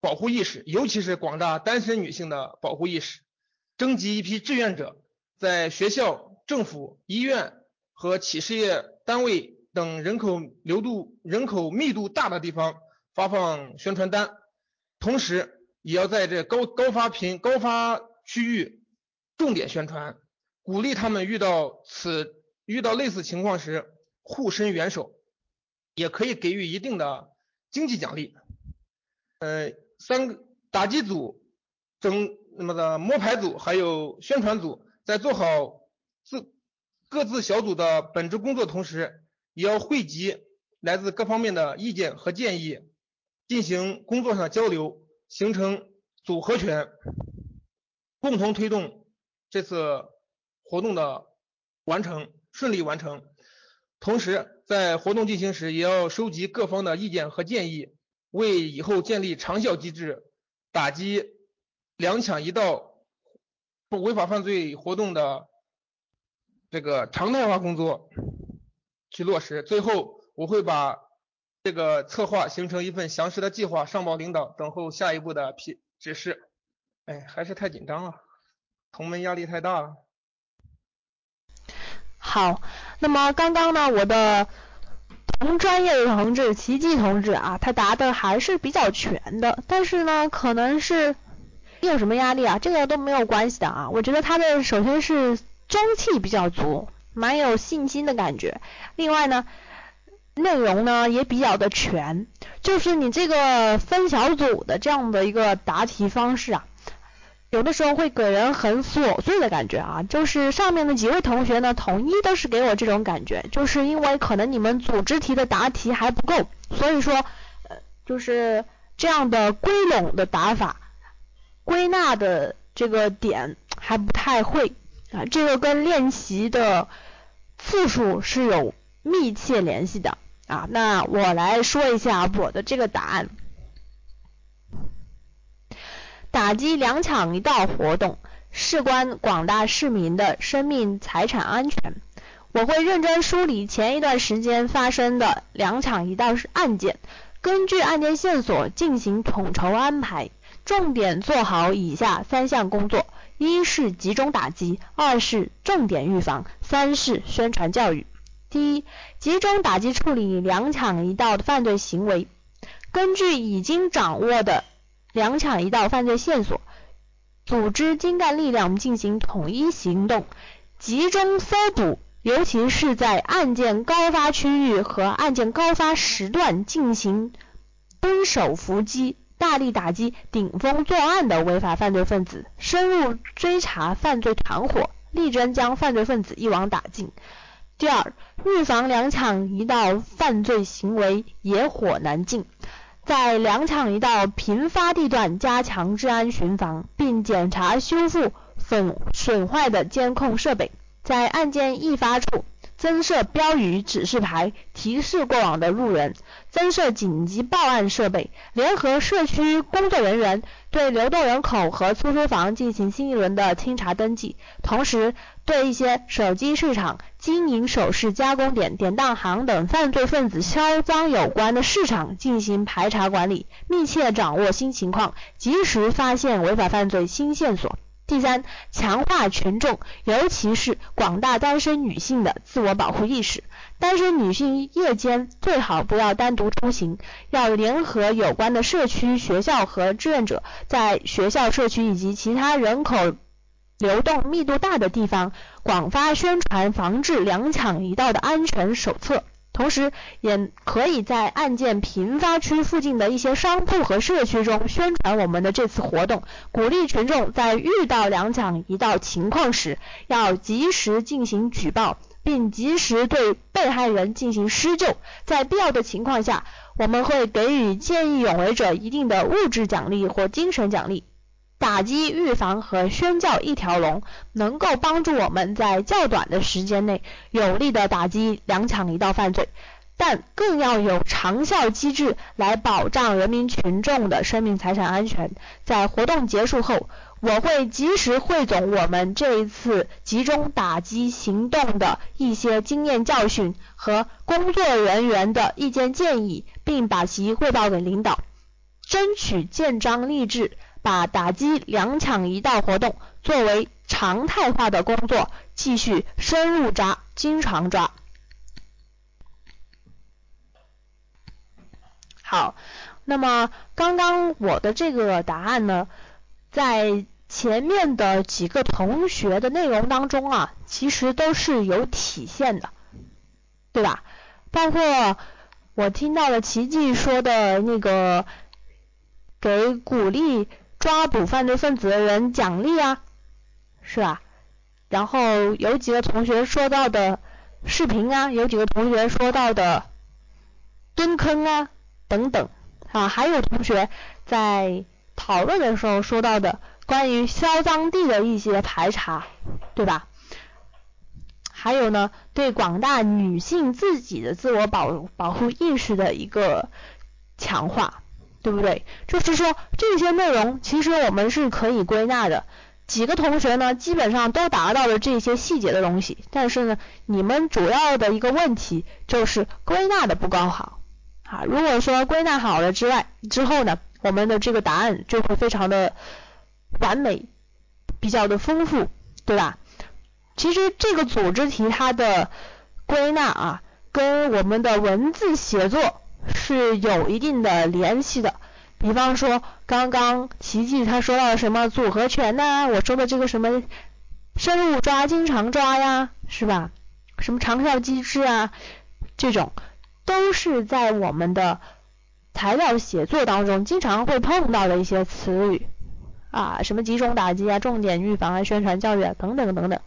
保护意识，尤其是广大单身女性的保护意识。征集一批志愿者，在学校、政府、医院和企事业单位等人口流度、人口密度大的地方发放宣传单，同时也要在这高高发频高发区域重点宣传，鼓励他们遇到此遇到类似情况时护身援手。也可以给予一定的经济奖励。呃，三个打击组、整那么的摸排组还有宣传组，在做好自各自小组的本职工作同时，也要汇集来自各方面的意见和建议，进行工作上的交流，形成组合拳，共同推动这次活动的完成，顺利完成。同时，在活动进行时，也要收集各方的意见和建议，为以后建立长效机制，打击两抢一盗违法犯罪活动的这个常态化工作去落实。最后，我会把这个策划形成一份详实的计划，上报领导，等候下一步的批指示。哎，还是太紧张了，同门压力太大了。好，那么刚刚呢，我的同专业的同志奇迹同志啊，他答的还是比较全的，但是呢，可能是你有什么压力啊？这个都没有关系的啊。我觉得他的首先是中气比较足，蛮有信心的感觉。另外呢，内容呢也比较的全，就是你这个分小组的这样的一个答题方式啊。有的时候会给人很琐碎的感觉啊，就是上面的几位同学呢，统一都是给我这种感觉，就是因为可能你们组织题的答题还不够，所以说，呃，就是这样的归拢的打法，归纳的这个点还不太会啊，这个跟练习的次数是有密切联系的啊。那我来说一下我的这个答案。打击两抢一盗活动，事关广大市民的生命财产安全。我会认真梳理前一段时间发生的两抢一盗案件，根据案件线索进行统筹安排，重点做好以下三项工作：一是集中打击，二是重点预防，三是宣传教育。第一，集中打击处理两抢一盗的犯罪行为，根据已经掌握的。两抢一盗犯罪线索，组织精干力量进行统一行动，集中搜捕，尤其是在案件高发区域和案件高发时段进行蹲守伏击，大力打击顶风作案的违法犯罪分子，深入追查犯罪团伙，力争将犯罪分子一网打尽。第二，预防两抢一盗犯罪行为野火难禁。在两抢一盗频发地段加强治安巡防，并检查修复损损坏的监控设备。在案件易发处增设标语指示牌，提示过往的路人。增设紧急报案设备，联合社区工作人员对流动人口和出租房进行新一轮的清查登记。同时，对一些手机市场、经营首饰加工点、典当行等犯罪分子销赃有关的市场进行排查管理，密切掌握新情况，及时发现违法犯罪新线索。第三，强化群众，尤其是广大单身女性的自我保护意识。单身女性夜间最好不要单独出行，要联合有关的社区、学校和志愿者，在学校、社区以及其他人口。流动密度大的地方，广发宣传防治两抢一盗的安全手册，同时也可以在案件频发区附近的一些商铺和社区中宣传我们的这次活动，鼓励群众在遇到两抢一盗情况时，要及时进行举报，并及时对被害人进行施救。在必要的情况下，我们会给予见义勇为者一定的物质奖励或精神奖励。打击、预防和宣教一条龙，能够帮助我们在较短的时间内有力的打击两抢一盗犯罪，但更要有长效机制来保障人民群众的生命财产安全。在活动结束后，我会及时汇总我们这一次集中打击行动的一些经验教训和工作人员的意见建议，并把其汇报给领导，争取建章立制。把打击两抢一盗活动作为常态化的工作，继续深入抓，经常抓。好，那么刚刚我的这个答案呢，在前面的几个同学的内容当中啊，其实都是有体现的，对吧？包括我听到了奇迹说的那个给鼓励。抓捕犯罪分子的人奖励啊，是吧？然后有几个同学说到的视频啊，有几个同学说到的蹲坑啊等等，啊，还有同学在讨论的时候说到的关于销赃地的一些排查，对吧？还有呢，对广大女性自己的自我保保护意识的一个强化，对不对？就是说这些内容其实我们是可以归纳的。几个同学呢，基本上都达到了这些细节的东西，但是呢，你们主要的一个问题就是归纳的不够好。啊，如果说归纳好了之外之后呢，我们的这个答案就会非常的完美，比较的丰富，对吧？其实这个组织题它的归纳啊，跟我们的文字写作是有一定的联系的。比方说，刚刚奇迹他说到什么组合拳呐，我说的这个什么深入抓、经常抓呀，是吧？什么长效机制啊，这种都是在我们的材料写作当中经常会碰到的一些词语。啊，什么集中打击啊，重点预防啊，宣传教育啊，等等等等。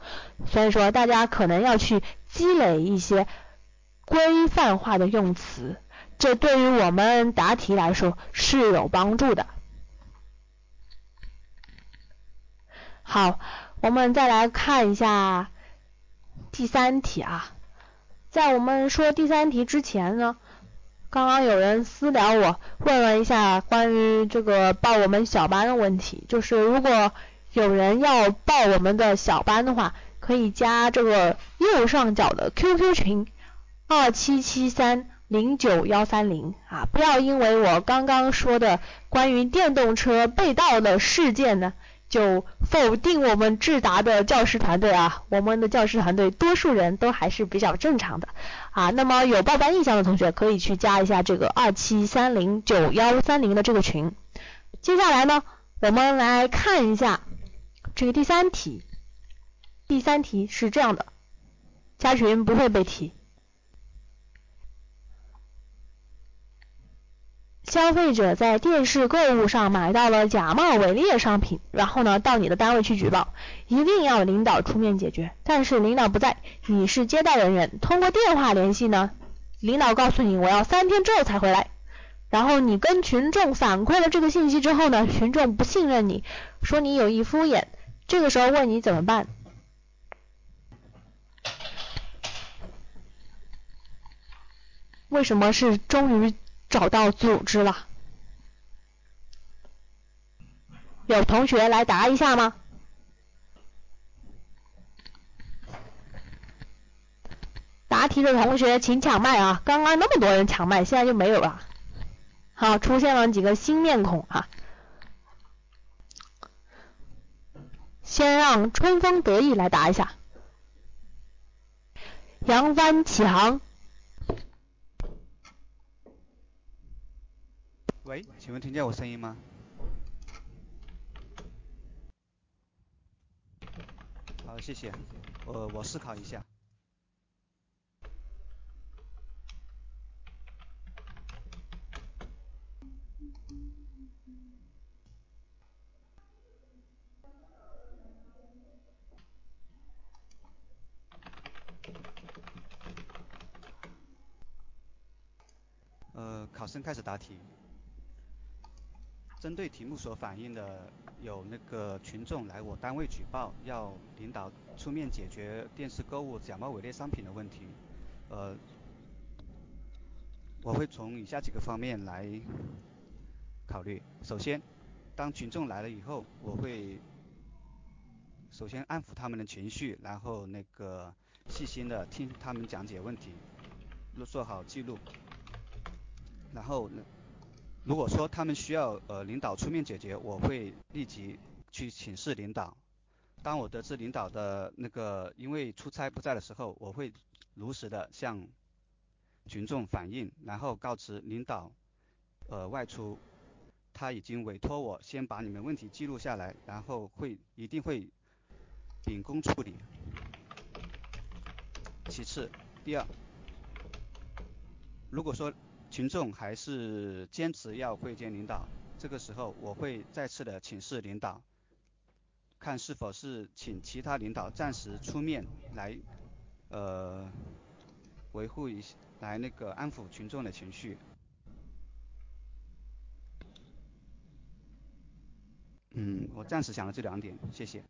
所以说，大家可能要去积累一些规范化的用词，这对于我们答题来说是有帮助的。好，我们再来看一下第三题啊，在我们说第三题之前呢。刚刚有人私聊我，问了一下关于这个报我们小班的问题，就是如果有人要报我们的小班的话，可以加这个右上角的 QQ 群二七七三零九幺三零啊，不要因为我刚刚说的关于电动车被盗的事件呢。就否定我们智达的教师团队啊，我们的教师团队多数人都还是比较正常的啊。那么有报班意向的同学可以去加一下这个二七三零九幺三零的这个群。接下来呢，我们来看一下这个第三题。第三题是这样的，加群不会被踢。消费者在电视购物上买到了假冒伪劣商品，然后呢到你的单位去举报，一定要领导出面解决。但是领导不在，你是接待人员，通过电话联系呢，领导告诉你我要三天之后才回来。然后你跟群众反馈了这个信息之后呢，群众不信任你，说你有意敷衍，这个时候问你怎么办？为什么是终于？找到组织了，有同学来答一下吗？答题的同学请抢麦啊！刚刚那么多人抢麦，现在就没有了。好，出现了几个新面孔啊！先让春风得意来答一下，扬帆起航。喂，请问听见我声音吗？好，谢谢。我我思考一下。呃，考生开始答题。针对题目所反映的有那个群众来我单位举报，要领导出面解决电视购物假冒伪劣商品的问题，呃，我会从以下几个方面来考虑。首先，当群众来了以后，我会首先安抚他们的情绪，然后那个细心的听他们讲解问题，做好记录，然后呢。如果说他们需要呃领导出面解决，我会立即去请示领导。当我得知领导的那个因为出差不在的时候，我会如实的向群众反映，然后告知领导呃外出，他已经委托我先把你们问题记录下来，然后会一定会秉公处理。其次，第二，如果说群众还是坚持要会见领导这个时候我会再次的请示领导看是否是请其他领导暂时出面来呃维护一下来那个安抚群众的情绪。嗯我暂时想到这两点谢谢。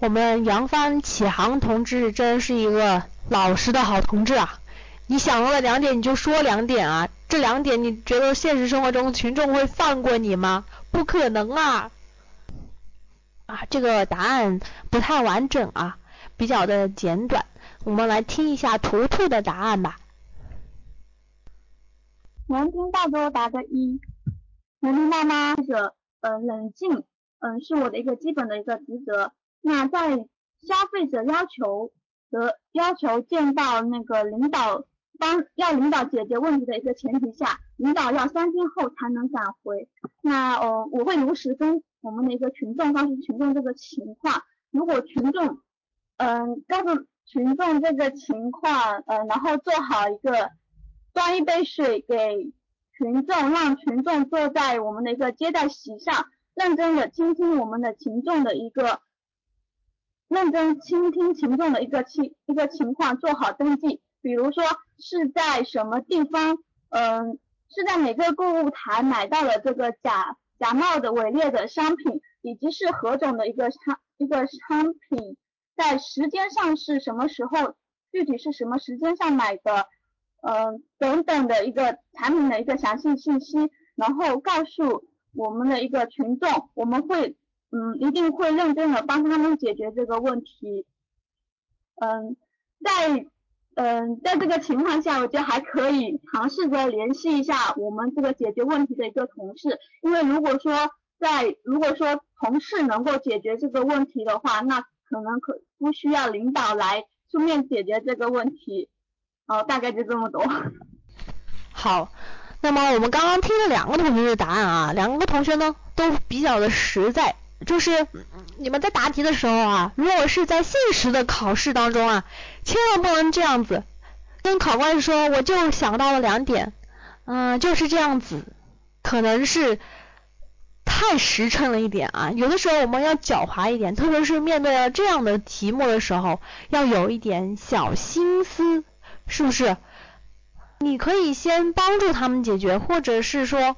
我们杨帆启航同志真是一个老实的好同志啊！你想到了两点你就说两点啊，这两点你觉得现实生活中群众会放过你吗？不可能啊！啊，这个答案不太完整啊，比较的简短。我们来听一下图图的答案吧。能听到的答个一，能听到吗？或者呃冷静，嗯是我的一个基本的一个职责。那在消费者要求的要求见到那个领导帮要领导解决问题的一个前提下，领导要三天后才能赶回。那呃我会如实跟我们的一个群众告诉群众这个情况。如果群众嗯告诉群众这个情况，呃然后做好一个端一杯水给群众，让群众坐在我们的一个接待席上，认真的倾听我们的群众的一个。认真倾听群众的一个情一个情况，做好登记。比如说是在什么地方，嗯，是在哪个购物台买到了这个假假冒的伪劣的商品，以及是何种的一个商一个商品，在时间上是什么时候，具体是什么时间上买的，嗯，等等的一个产品的一个详细信息，然后告诉我们的一个群众，我们会。嗯，一定会认真的帮他们解决这个问题。嗯，在嗯在这个情况下，我觉得还可以尝试着联系一下我们这个解决问题的一个同事，因为如果说在如果说同事能够解决这个问题的话，那可能可不需要领导来出面解决这个问题。哦，大概就这么多。[LAUGHS] 好，那么我们刚刚听了两个同学的答案啊，两个同学呢都比较的实在。就是你们在答题的时候啊，如果是在现实的考试当中啊，千万不能这样子，跟考官说我就想到了两点，嗯，就是这样子，可能是太实诚了一点啊。有的时候我们要狡猾一点，特别是面对了这样的题目的时候，要有一点小心思，是不是？你可以先帮助他们解决，或者是说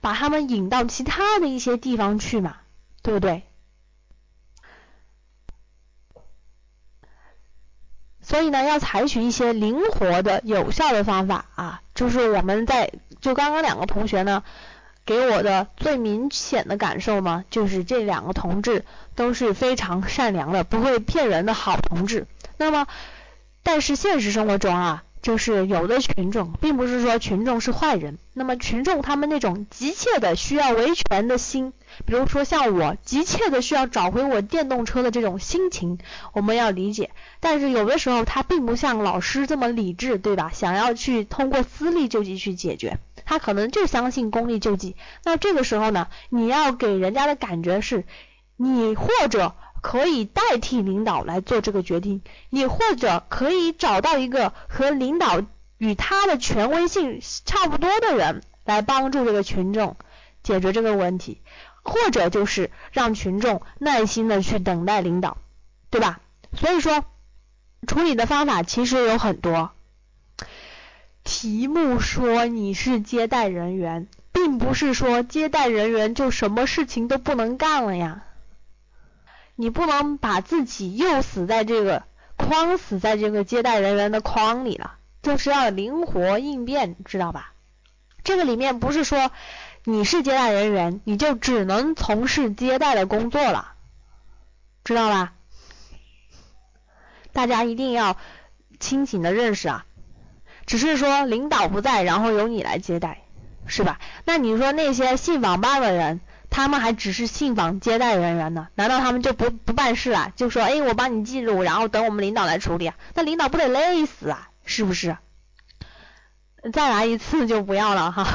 把他们引到其他的一些地方去嘛。对不对？所以呢，要采取一些灵活的、有效的方法啊。就是我们在就刚刚两个同学呢，给我的最明显的感受呢，就是这两个同志都是非常善良的，不会骗人的好同志。那么，但是现实生活中啊。就是有的群众，并不是说群众是坏人。那么群众他们那种急切的需要维权的心，比如说像我急切的需要找回我电动车的这种心情，我们要理解。但是有的时候他并不像老师这么理智，对吧？想要去通过私力救济去解决，他可能就相信公力救济。那这个时候呢，你要给人家的感觉是，你或者。可以代替领导来做这个决定，你或者可以找到一个和领导与他的权威性差不多的人来帮助这个群众解决这个问题，或者就是让群众耐心的去等待领导，对吧？所以说处理的方法其实有很多。题目说你是接待人员，并不是说接待人员就什么事情都不能干了呀。你不能把自己又死在这个框死在这个接待人员的框里了，就是要灵活应变，知道吧？这个里面不是说你是接待人员，你就只能从事接待的工作了，知道吧？大家一定要清醒的认识啊，只是说领导不在，然后由你来接待，是吧？那你说那些信访办的人？他们还只是信访接待人员呢，难道他们就不不办事啊？就说，哎，我帮你记录，然后等我们领导来处理啊？那领导不得累死啊？是不是？再来一次就不要了哈，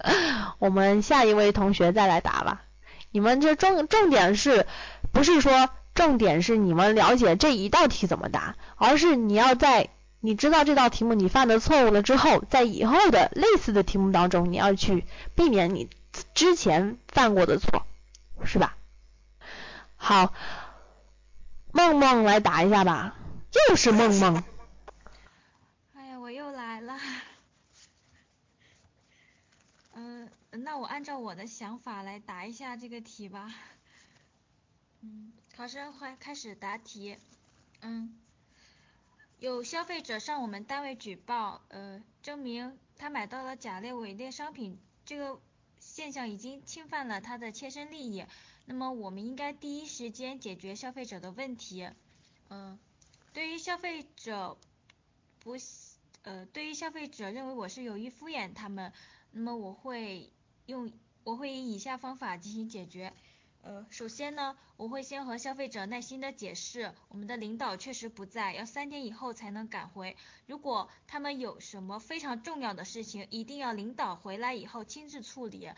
[LAUGHS] 我们下一位同学再来答吧。你们这重重点是不是说重点是你们了解这一道题怎么答，而是你要在你知道这道题目你犯的错误了之后，在以后的类似的题目当中，你要去避免你。之前犯过的错，是吧？好，梦梦来答一下吧，又是梦梦。哎呀，我又来了。[LAUGHS] 嗯那我按照我的想法来答一下这个题吧。嗯，考生会开始答题。嗯，有消费者上我们单位举报，呃，证明他买到了甲类伪劣商品，这个现象已经侵犯了他的切身利益。那么我们应该第一时间解决消费者的问题。嗯，对于消费者不，呃，对于消费者认为我是有意敷衍他们，那么我会用我会以以下方法进行解决。呃，首先呢，我会先和消费者耐心的解释，我们的领导确实不在，要三天以后才能赶回。如果他们有什么非常重要的事情，一定要领导回来以后亲自处理。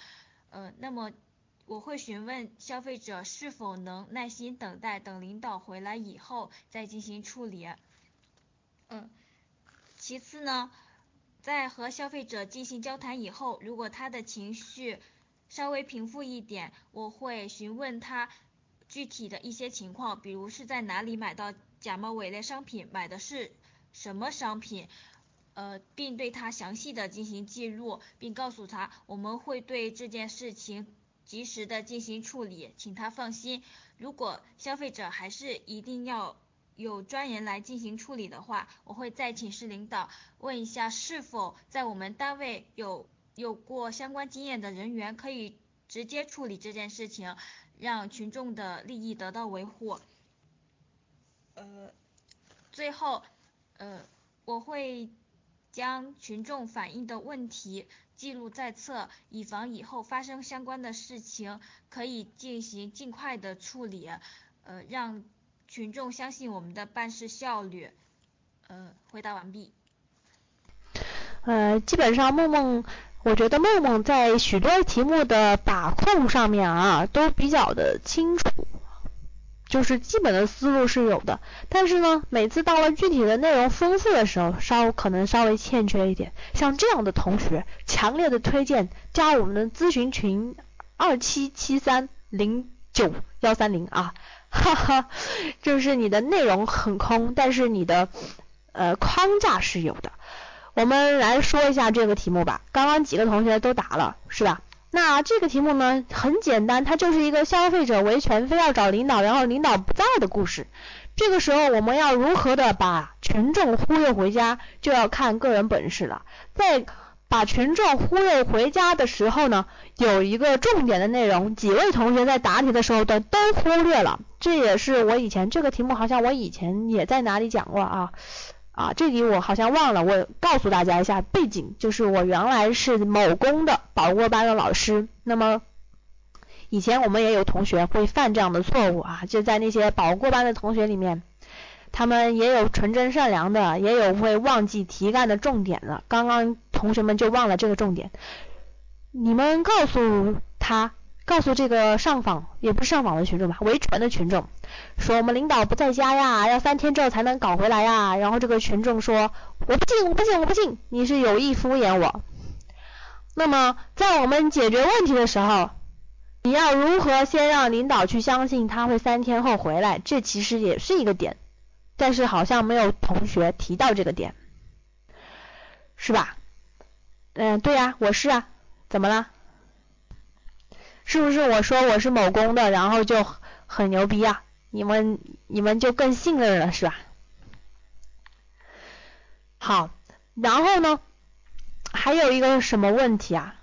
呃，那么我会询问消费者是否能耐心等待，等领导回来以后再进行处理。嗯，其次呢，在和消费者进行交谈以后，如果他的情绪，稍微平复一点，我会询问他具体的一些情况，比如是在哪里买到假冒伪劣商品，买的是什么商品，呃，并对他详细的进行记录，并告诉他我们会对这件事情及时的进行处理，请他放心。如果消费者还是一定要有专人来进行处理的话，我会再请示领导问一下是否在我们单位有。有过相关经验的人员可以直接处理这件事情，让群众的利益得到维护。呃，最后，呃，我会将群众反映的问题记录在册，以防以后发生相关的事情，可以进行尽快的处理，呃，让群众相信我们的办事效率。呃，回答完毕。呃，基本上梦梦。我觉得梦梦在许多题目的把控上面啊，都比较的清楚，就是基本的思路是有的。但是呢，每次到了具体的内容丰富的时候，稍可能稍微欠缺一点。像这样的同学，强烈的推荐加我们的咨询群二七七三零九幺三零啊，哈哈，就是你的内容很空，但是你的呃框架是有的。我们来说一下这个题目吧。刚刚几个同学都答了，是吧？那这个题目呢，很简单，它就是一个消费者维权非要找领导，然后领导不在的故事。这个时候我们要如何的把群众忽悠回家，就要看个人本事了。在把群众忽悠回家的时候呢，有一个重点的内容，几位同学在答题的时候都都忽略了。这也是我以前这个题目好像我以前也在哪里讲过啊。啊，这里我好像忘了，我告诉大家一下背景，就是我原来是某公的保过班的老师。那么以前我们也有同学会犯这样的错误啊，就在那些保过班的同学里面，他们也有纯真善良的，也有会忘记题干的重点的。刚刚同学们就忘了这个重点，你们告诉他。告诉这个上访也不是上访的群众吧，维权的群众说我们领导不在家呀，要三天之后才能搞回来呀。然后这个群众说我不信，我不信，我不信，你是有意敷衍我。那么在我们解决问题的时候，你要如何先让领导去相信他会三天后回来？这其实也是一个点，但是好像没有同学提到这个点，是吧？嗯，对呀，我是啊，怎么了？是不是我说我是某公的，然后就很牛逼啊？你们你们就更信任了是吧？好，然后呢，还有一个什么问题啊？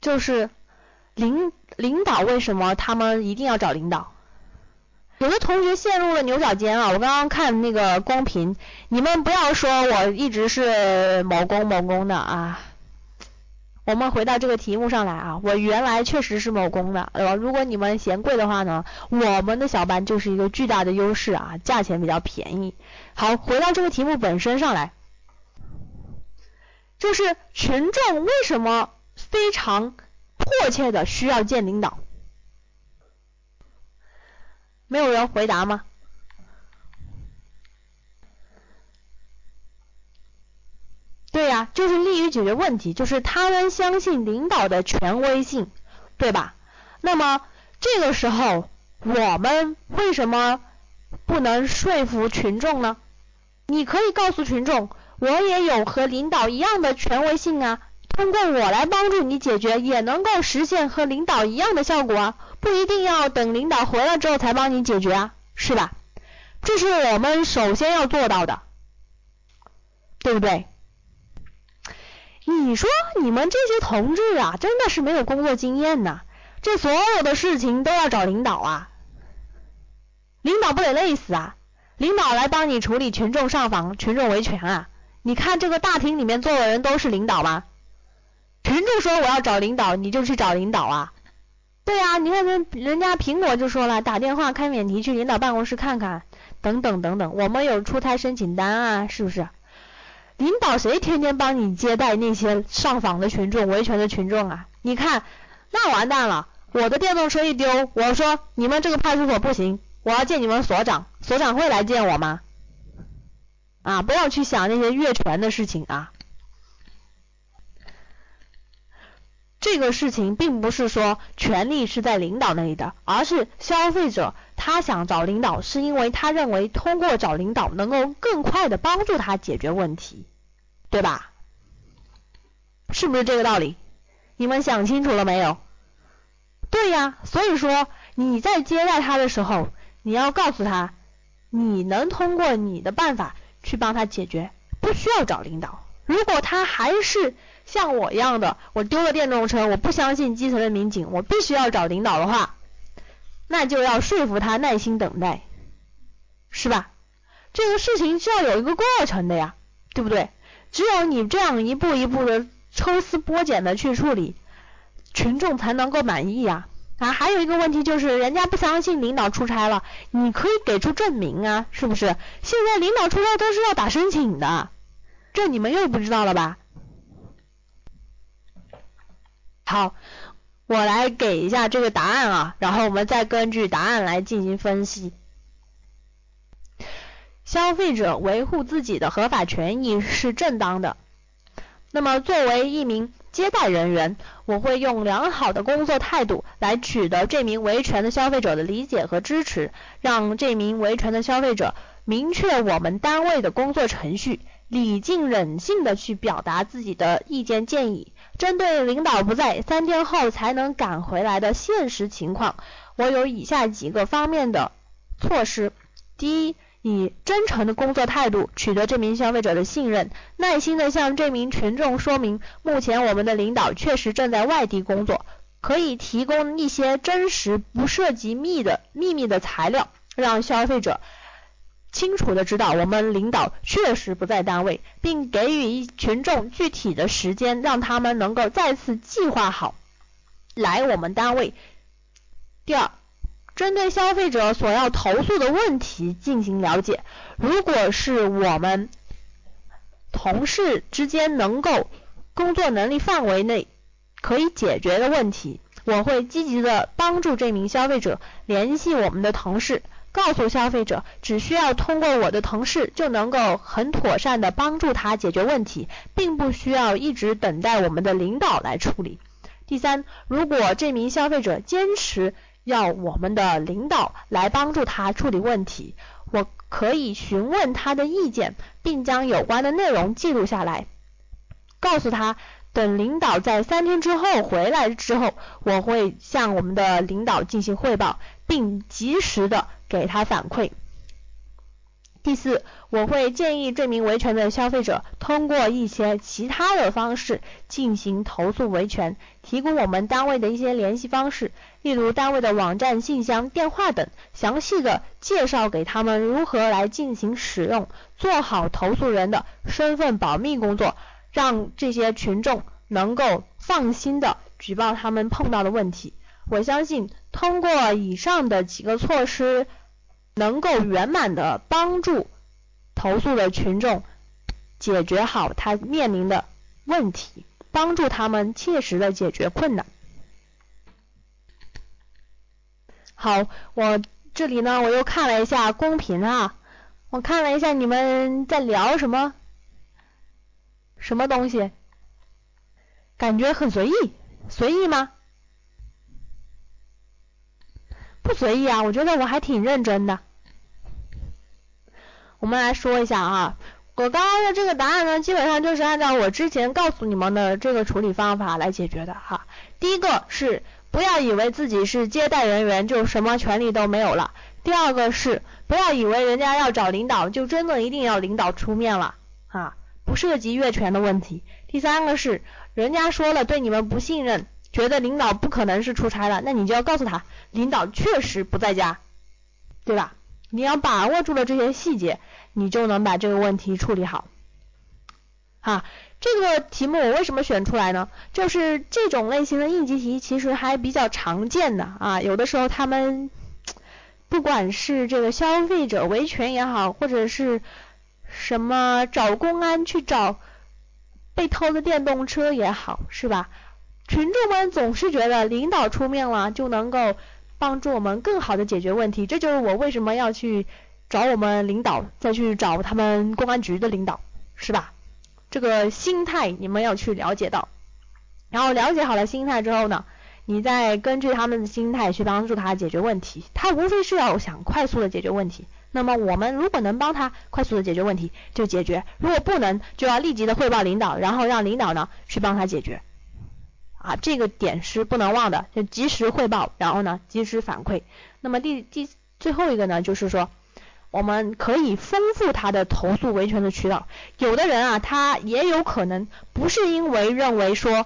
就是领领导为什么他们一定要找领导？有的同学陷入了牛角尖啊！我刚刚看那个公屏，你们不要说我一直是某公某公的啊。我们回到这个题目上来啊，我原来确实是某公的，呃，如果你们嫌贵的话呢，我们的小班就是一个巨大的优势啊，价钱比较便宜。好，回到这个题目本身上来，就是群众为什么非常迫切的需要见领导？没有人回答吗？对呀，就是利于解决问题，就是他们相信领导的权威性，对吧？那么这个时候，我们为什么不能说服群众呢？你可以告诉群众，我也有和领导一样的权威性啊，通过我来帮助你解决，也能够实现和领导一样的效果啊，不一定要等领导回来之后才帮你解决啊，是吧？这是我们首先要做到的，对不对？你说你们这些同志啊，真的是没有工作经验呐，这所有的事情都要找领导啊，领导不得累死啊？领导来帮你处理群众上访、群众维权啊？你看这个大厅里面坐的人都是领导吗？群众说我要找领导，你就去找领导啊？对啊，你看人人家苹果就说了，打电话开免提去领导办公室看看，等等等等，我们有出差申请单啊，是不是？领导谁天天帮你接待那些上访的群众、维权的群众啊？你看那完蛋了，我的电动车一丢，我说你们这个派出所不行，我要见你们所长，所长会来见我吗？啊，不要去想那些越权的事情啊。这个事情并不是说权力是在领导那里的，而是消费者他想找领导，是因为他认为通过找领导能够更快的帮助他解决问题，对吧？是不是这个道理？你们想清楚了没有？对呀，所以说你在接待他的时候，你要告诉他，你能通过你的办法去帮他解决，不需要找领导。如果他还是像我一样的，我丢了电动车，我不相信基层的民警，我必须要找领导的话，那就要说服他耐心等待，是吧？这个事情是要有一个过程的呀，对不对？只有你这样一步一步的抽丝剥茧的去处理，群众才能够满意呀。啊，还有一个问题就是，人家不相信领导出差了，你可以给出证明啊，是不是？现在领导出差都是要打申请的，这你们又不知道了吧？好，我来给一下这个答案啊，然后我们再根据答案来进行分析。消费者维护自己的合法权益是正当的。那么作为一名接待人员，我会用良好的工作态度来取得这名维权的消费者的理解和支持，让这名维权的消费者明确我们单位的工作程序，礼敬忍性的去表达自己的意见建议。针对领导不在三天后才能赶回来的现实情况，我有以下几个方面的措施：第一，以真诚的工作态度取得这名消费者的信任，耐心的向这名群众说明，目前我们的领导确实正在外地工作，可以提供一些真实不涉及密的秘密的材料，让消费者。清楚的知道我们领导确实不在单位，并给予群众具体的时间，让他们能够再次计划好来我们单位。第二，针对消费者所要投诉的问题进行了解，如果是我们同事之间能够工作能力范围内可以解决的问题，我会积极的帮助这名消费者联系我们的同事。告诉消费者，只需要通过我的同事就能够很妥善的帮助他解决问题，并不需要一直等待我们的领导来处理。第三，如果这名消费者坚持要我们的领导来帮助他处理问题，我可以询问他的意见，并将有关的内容记录下来，告诉他，等领导在三天之后回来之后，我会向我们的领导进行汇报，并及时的。给他反馈。第四，我会建议这名维权的消费者通过一些其他的方式进行投诉维权，提供我们单位的一些联系方式，例如单位的网站、信箱、电话等，详细的介绍给他们如何来进行使用，做好投诉人的身份保密工作，让这些群众能够放心的举报他们碰到的问题。我相信通过以上的几个措施。能够圆满的帮助投诉的群众解决好他面临的问题，帮助他们切实的解决困难。好，我这里呢，我又看了一下公屏啊，我看了一下你们在聊什么，什么东西，感觉很随意，随意吗？不随意啊，我觉得我还挺认真的。我们来说一下啊，我刚刚的这个答案呢，基本上就是按照我之前告诉你们的这个处理方法来解决的哈。第一个是不要以为自己是接待人员就什么权利都没有了。第二个是不要以为人家要找领导就真的一定要领导出面了啊，不涉及越权的问题。第三个是人家说了对你们不信任，觉得领导不可能是出差了，那你就要告诉他领导确实不在家，对吧？你要把握住了这些细节。你就能把这个问题处理好，哈，这个题目我为什么选出来呢？就是这种类型的应急题其实还比较常见的啊，有的时候他们不管是这个消费者维权也好，或者是什么找公安去找被偷的电动车也好，是吧？群众们总是觉得领导出面了就能够帮助我们更好的解决问题，这就是我为什么要去。找我们领导，再去找他们公安局的领导，是吧？这个心态你们要去了解到，然后了解好了心态之后呢，你再根据他们的心态去帮助他解决问题。他无非是要想快速的解决问题，那么我们如果能帮他快速的解决问题，就解决；如果不能，就要立即的汇报领导，然后让领导呢去帮他解决。啊，这个点是不能忘的，就及时汇报，然后呢及时反馈。那么第第最后一个呢，就是说。我们可以丰富他的投诉维权的渠道。有的人啊，他也有可能不是因为认为说，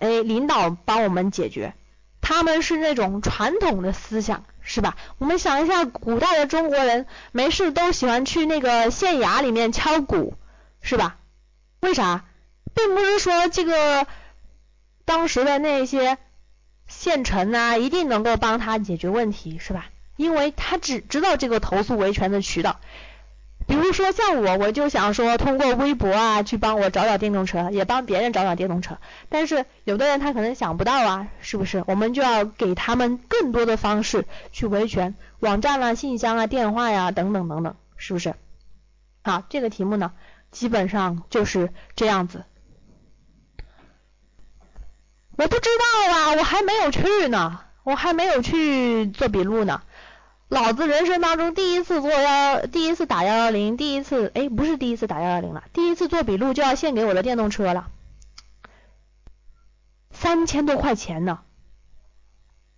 哎，领导帮我们解决，他们是那种传统的思想，是吧？我们想一下，古代的中国人没事都喜欢去那个县衙里面敲鼓，是吧？为啥？并不是说这个当时的那些县城啊，一定能够帮他解决问题，是吧？因为他只知道这个投诉维权的渠道，比如说像我，我就想说通过微博啊去帮我找找电动车，也帮别人找找电动车。但是有的人他可能想不到啊，是不是？我们就要给他们更多的方式去维权，网站啊、信箱啊、电话呀等等等等，是不是？好，这个题目呢，基本上就是这样子。我不知道啊，我还没有去呢，我还没有去做笔录呢。老子人生当中第一次做幺，第一次打幺幺零，第一次哎不是第一次打幺幺零了，第一次做笔录就要献给我的电动车了，三千多块钱呢，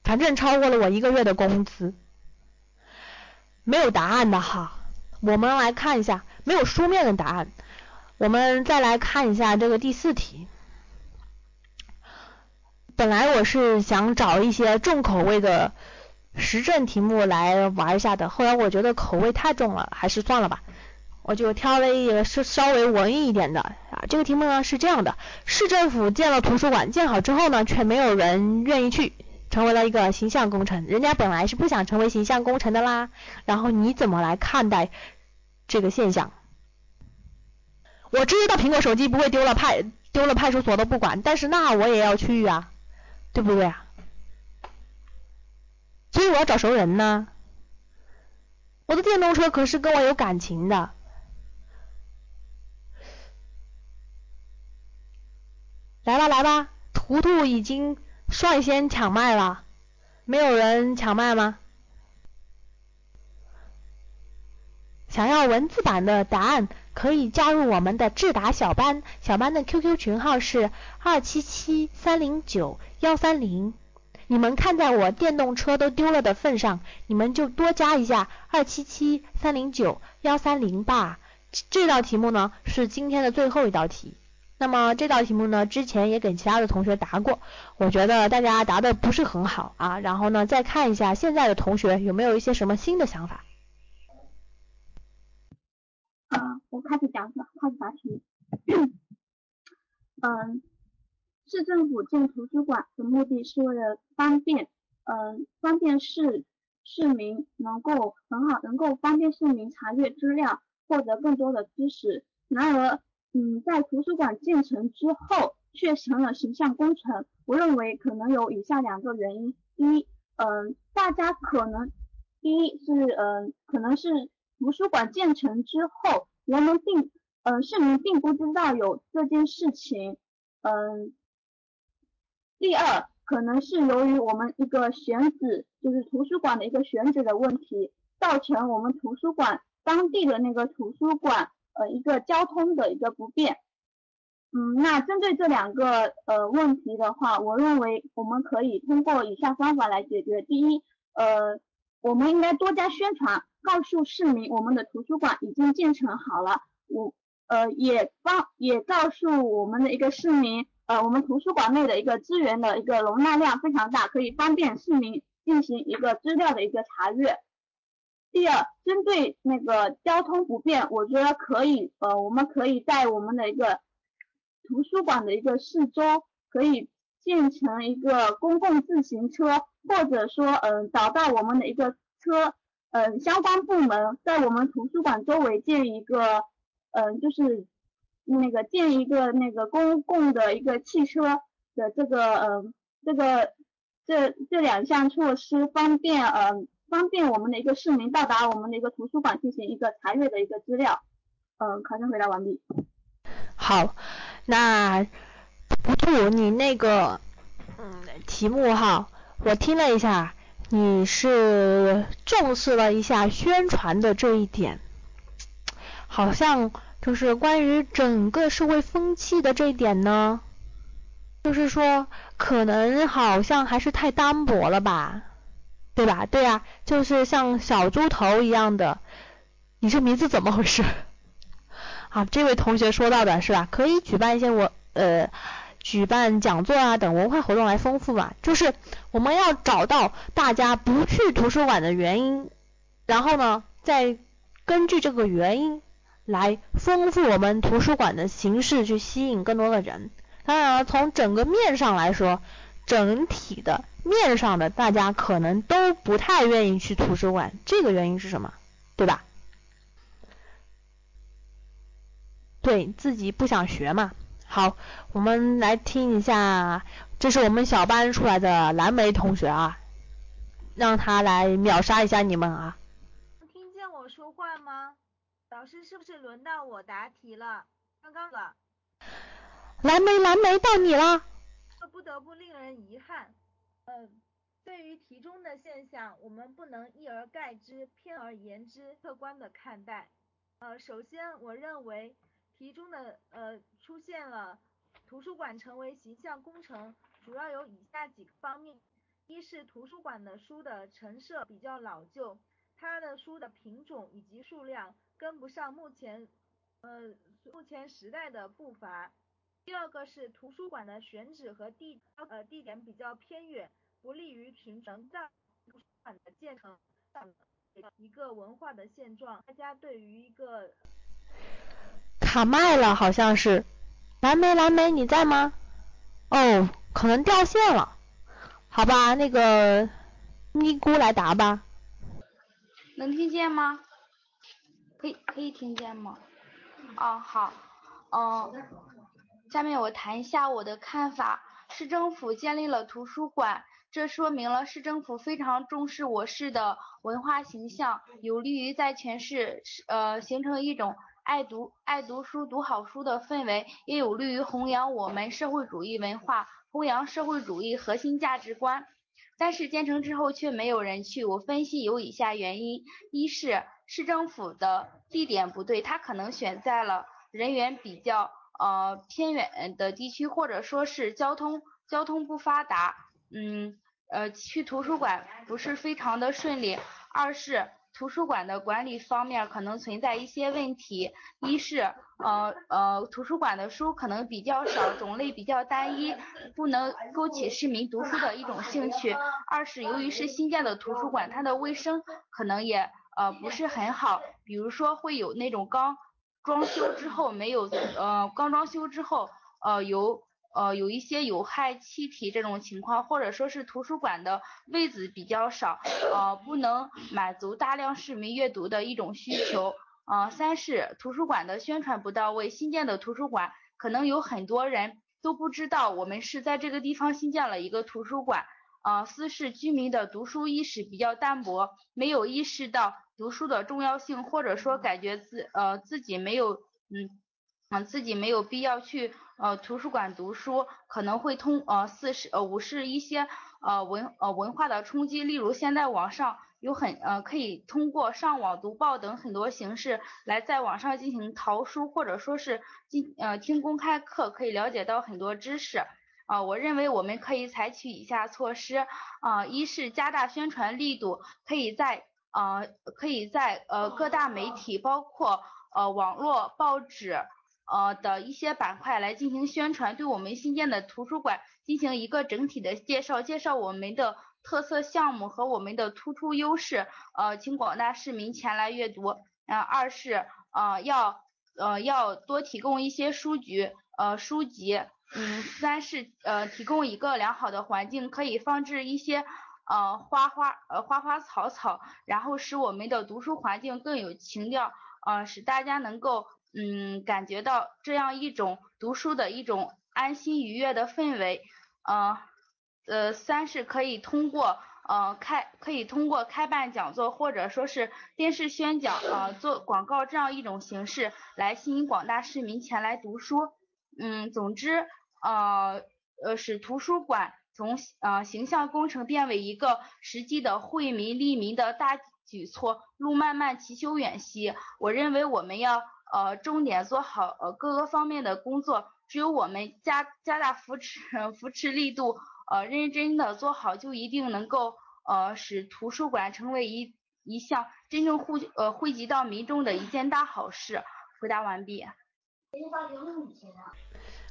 反正超过了我一个月的工资，没有答案的哈，我们来看一下，没有书面的答案，我们再来看一下这个第四题，本来我是想找一些重口味的。时政题目来玩一下的，后来我觉得口味太重了，还是算了吧。我就挑了一个稍稍微文艺一点的啊。这个题目呢是这样的：市政府建了图书馆，建好之后呢，却没有人愿意去，成为了一个形象工程。人家本来是不想成为形象工程的啦。然后你怎么来看待这个现象？我知道苹果手机不会丢了派丢了派出所都不管，但是那我也要去啊，对不对啊？所以我要找熟人呢，我的电动车可是跟我有感情的。来吧来吧，图图已经率先抢麦了，没有人抢麦吗？想要文字版的答案，可以加入我们的智达小班，小班的 QQ 群号是二七七三零九幺三零。你们看在我电动车都丢了的份上，你们就多加一下二七七三零九幺三零吧。这道题目呢是今天的最后一道题。那么这道题目呢之前也给其他的同学答过，我觉得大家答的不是很好啊。然后呢再看一下现在的同学有没有一些什么新的想法。啊，我开始讲，开始答题。嗯。市政府建图书馆的目的是为了方便，嗯，方便市市民能够很好，能够方便市民查阅资料，获得更多的知识。然而，嗯，在图书馆建成之后，却成了形象工程。我认为可能有以下两个原因：一，嗯，大家可能，第一是，嗯，可能是图书馆建成之后，人们并，嗯，市民并不知道有这件事情，嗯。第二，可能是由于我们一个选址，就是图书馆的一个选址的问题，造成我们图书馆当地的那个图书馆呃一个交通的一个不便。嗯，那针对这两个呃问题的话，我认为我们可以通过以下方法来解决。第一，呃，我们应该多加宣传，告诉市民我们的图书馆已经建成好了。我呃也帮也告诉我们的一个市民，呃，我们图书馆内的一个资源的一个容纳量非常大，可以方便市民进行一个资料的一个查阅。第二，针对那个交通不便，我觉得可以呃，我们可以在我们的一个图书馆的一个四周可以建成一个公共自行车，或者说嗯找到我们的一个车，嗯相关部门在我们图书馆周围建一个嗯就是那个建一个那个公共的一个汽车的这个嗯这个这这两项措施方便嗯方便我们的一个市民到达我们的一个图书馆进行一个查阅的一个资料。嗯，考生回答完毕。好。那图图，你那个嗯题目哈，我听了一下，你是重视了一下宣传的这一点，好像就是关于整个社会风气的这一点呢，就是说可能好像还是太单薄了吧，对吧？对呀，就是像小猪头一样的，你这名字怎么回事？好，这位同学说到的是吧？可以举办一些我呃举办讲座啊等文化活动来丰富吧。就是我们要找到大家不去图书馆的原因，然后呢，再根据这个原因来丰富我们图书馆的形式，去吸引更多的人。当然了，从整个面上来说，整体的面上的大家可能都不太愿意去图书馆，这个原因是什么？对吧？对自己不想学嘛。好，我们来听一下，这是我们小班出来的蓝莓同学啊，让他来秒杀一下你们啊。能听见我说话吗？老师是不是轮到我答题了？刚刚了。蓝莓，蓝莓到你了。这不得不令人遗憾。嗯，对于题中的现象，我们不能一而概之、偏而言之、客观的看待。呃，首先我认为。题中的呃出现了图书馆成为形象工程，主要有以下几个方面：一是图书馆的书的陈设比较老旧，它的书的品种以及数量跟不上目前呃目前时代的步伐；第二个是图书馆的选址和地呃地点比较偏远，不利于群众在图书馆的建成一个文化的现状。大家对于一个卡麦了，好像是。蓝莓，蓝莓，你在吗？哦，可能掉线了。好吧，那个咪咕来答吧。能听见吗？可以，可以听见吗？哦，好。嗯，下面我谈一下我的看法。市政府建立了图书馆，这说明了市政府非常重视我市的文化形象，有利于在全市呃形成一种。爱读爱读书读好书的氛围，也有利于弘扬我们社会主义文化，弘扬社会主义核心价值观。但是建成之后却没有人去，我分析有以下原因：一是市政府的地点不对，他可能选在了人员比较呃偏远的地区，或者说是交通交通不发达，嗯呃去图书馆不是非常的顺利。二是。图书馆的管理方面可能存在一些问题，一是呃呃图书馆的书可能比较少，种类比较单一，不能勾起市民读书的一种兴趣；二是由于是新建的图书馆，它的卫生可能也呃不是很好，比如说会有那种刚装修之后没有呃刚装修之后呃有。呃，有一些有害气体这种情况，或者说是图书馆的位子比较少，呃，不能满足大量市民阅读的一种需求。呃，三是图书馆的宣传不到位，新建的图书馆可能有很多人都不知道我们是在这个地方新建了一个图书馆。呃，四是居民的读书意识比较淡薄，没有意识到读书的重要性，或者说感觉自呃自己没有嗯。嗯，自己没有必要去呃图书馆读书，可能会通呃四是呃五是一些呃文呃文化的冲击，例如现在网上有很呃可以通过上网读报等很多形式来在网上进行淘书，或者说是进呃听公开课，可以了解到很多知识。啊，我认为我们可以采取以下措施，啊，一是加大宣传力度，可以在呃可以在呃各大媒体，包括呃网络、报纸呃的一些板块来进行宣传，对我们新建的图书馆进行一个整体的介绍，介绍我们的特色项目和我们的突出优势，呃，请广大市民前来阅读。呃，二是呃要呃要多提供一些书局呃书籍。嗯，三是呃提供一个良好的环境，可以放置一些呃花花呃花花草草，然后使我们的读书环境更有情调，呃使大家能够嗯感觉到这样一种读书的一种安心愉悦的氛围，呃呃三是可以通过呃开可以通过开办讲座或者说是电视宣讲呃做广告这样一种形式来吸引广大市民前来读书，嗯总之。呃呃，使图书馆从呃形象工程变为一个实际的惠民利民的大举措，路漫漫其修远兮。我认为我们要呃重点做好呃各个方面的工作，只有我们加加大扶持 [LAUGHS] 扶持力度，呃认真的做好，就一定能够呃使图书馆成为一一项真正惠呃惠及到民众的一件大好事。回答完毕。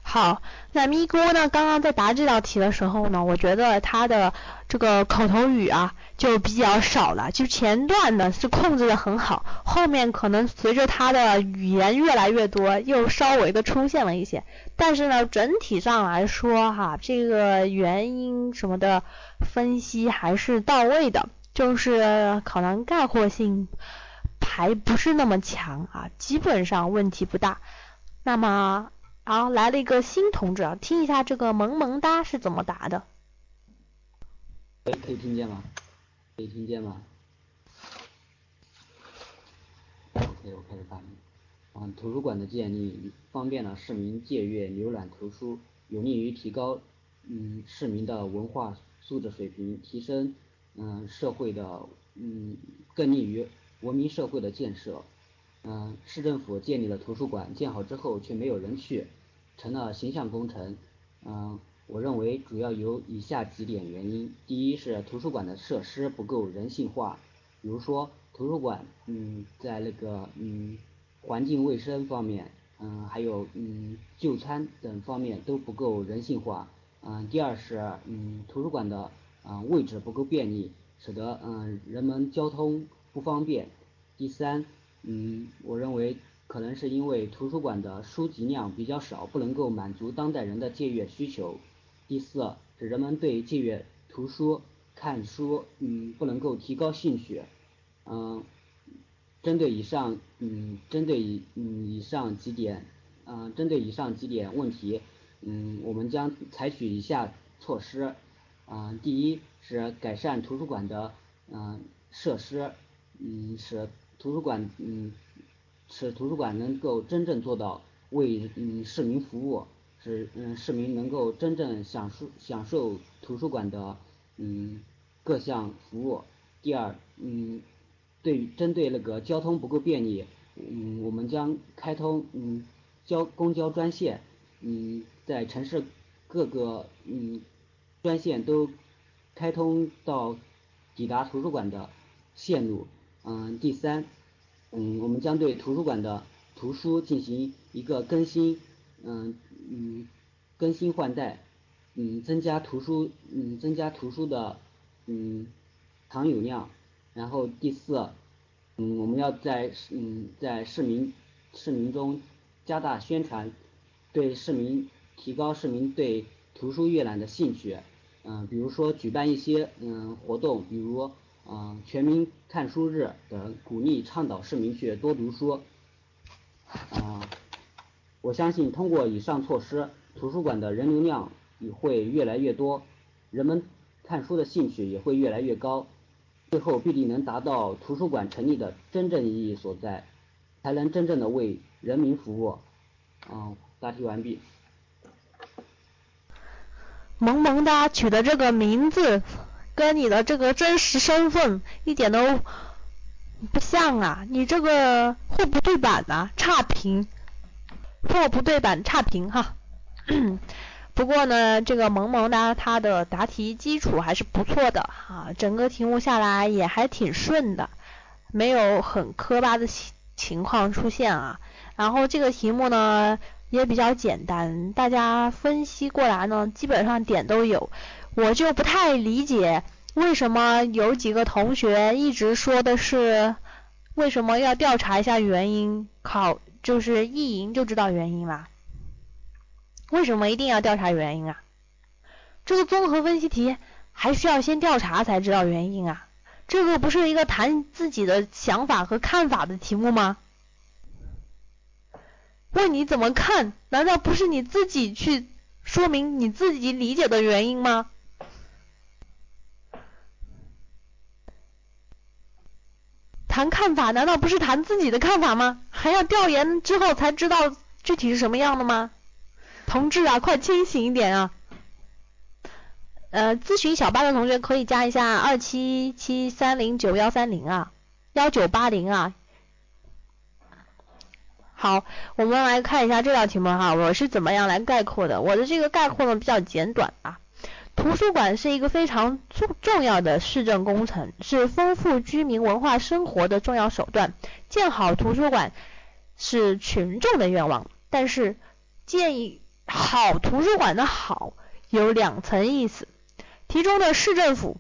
好，那咪咕呢？刚刚在答这道题的时候呢，我觉得他的这个口头语啊就比较少了，就前段呢是控制的很好，后面可能随着他的语言越来越多，又稍微的出现了一些，但是呢整体上来说哈，这个原因什么的分析还是到位的，就是可能概括性还不是那么强啊，基本上问题不大。那么。好，来了一个新同志，听一下这个萌萌哒是怎么答的。可以可以听见吗？可以听见吗？OK，我开始发言。嗯，图书馆的建立方便了市民借阅、浏览图书，有利于提高嗯市民的文化素质水平，提升嗯社会的嗯更利于文明社会的建设。嗯，市政府建立了图书馆，建好之后却没有人去，成了形象工程。嗯，我认为主要有以下几点原因：第一是图书馆的设施不够人性化，比如说图书馆，嗯，在那个嗯环境卫生方面，嗯，还有嗯就餐等方面都不够人性化。嗯，第二是嗯图书馆的嗯位置不够便利，使得嗯人们交通不方便。第三。嗯，我认为可能是因为图书馆的书籍量比较少，不能够满足当代人的借阅需求。第四，是人们对借阅图书、看书，嗯，不能够提高兴趣。嗯，针对以上，嗯，针对以嗯以上几点，嗯，针对以上几点问题，嗯，我们将采取以下措施。嗯，第一是改善图书馆的嗯设施，嗯是。图书馆，嗯，使图书馆能够真正做到为嗯市民服务，使嗯市民能够真正享受享受图书馆的嗯各项服务。第二，嗯，对针对那个交通不够便利，嗯，我们将开通嗯交公交专线，嗯，在城市各个嗯专线都开通到抵达图书馆的线路。嗯，第三，嗯，我们将对图书馆的图书进行一个更新，嗯嗯，更新换代，嗯，增加图书，嗯，增加图书的，嗯，藏有量。然后第四，嗯，我们要在嗯在市民市民中加大宣传，对市民提高市民对图书阅览的兴趣，嗯，比如说举办一些嗯活动，比如。嗯，全民看书日等，鼓励倡导市民去多读书。啊，我相信通过以上措施，图书馆的人流量也会越来越多，人们看书的兴趣也会越来越高，最后必定能达到图书馆成立的真正意义所在，才能真正的为人民服务。嗯，答题完毕。萌萌哒取的这个名字跟你的这个真实身份一点都不像啊！你这个货不对版啊，差评，货不对版差评哈。[CLEARS THROAT] 不过呢，这个萌萌哒它的答题基础还是不错的啊，整个题目下来也还挺顺的，没有很磕巴的情情况出现啊。然后这个题目呢也比较简单，大家分析过来呢基本上点都有，我就不太理解为什么有几个同学一直说的是为什么要调查一下原因，考就是意淫就知道原因啦。为什么一定要调查原因啊？这个综合分析题还需要先调查才知道原因啊？这个不是一个谈自己的想法和看法的题目吗？问你怎么看，难道不是你自己去说明你自己理解的原因吗？谈看法难道不是谈自己的看法吗？还要调研之后才知道具体是什么样的吗？同志啊，快清醒一点啊！呃，咨询小八的同学可以加一下二七七三零九幺三零啊，幺九八零啊。好，我们来看一下这道题目哈，我是怎么样来概括的？我的这个概括呢比较简短啊。图书馆是一个非常重重要的市政工程，是丰富居民文化生活的重要手段。建好图书馆是群众的愿望，但是建议。好图书馆的好有两层意思，题中的市政府，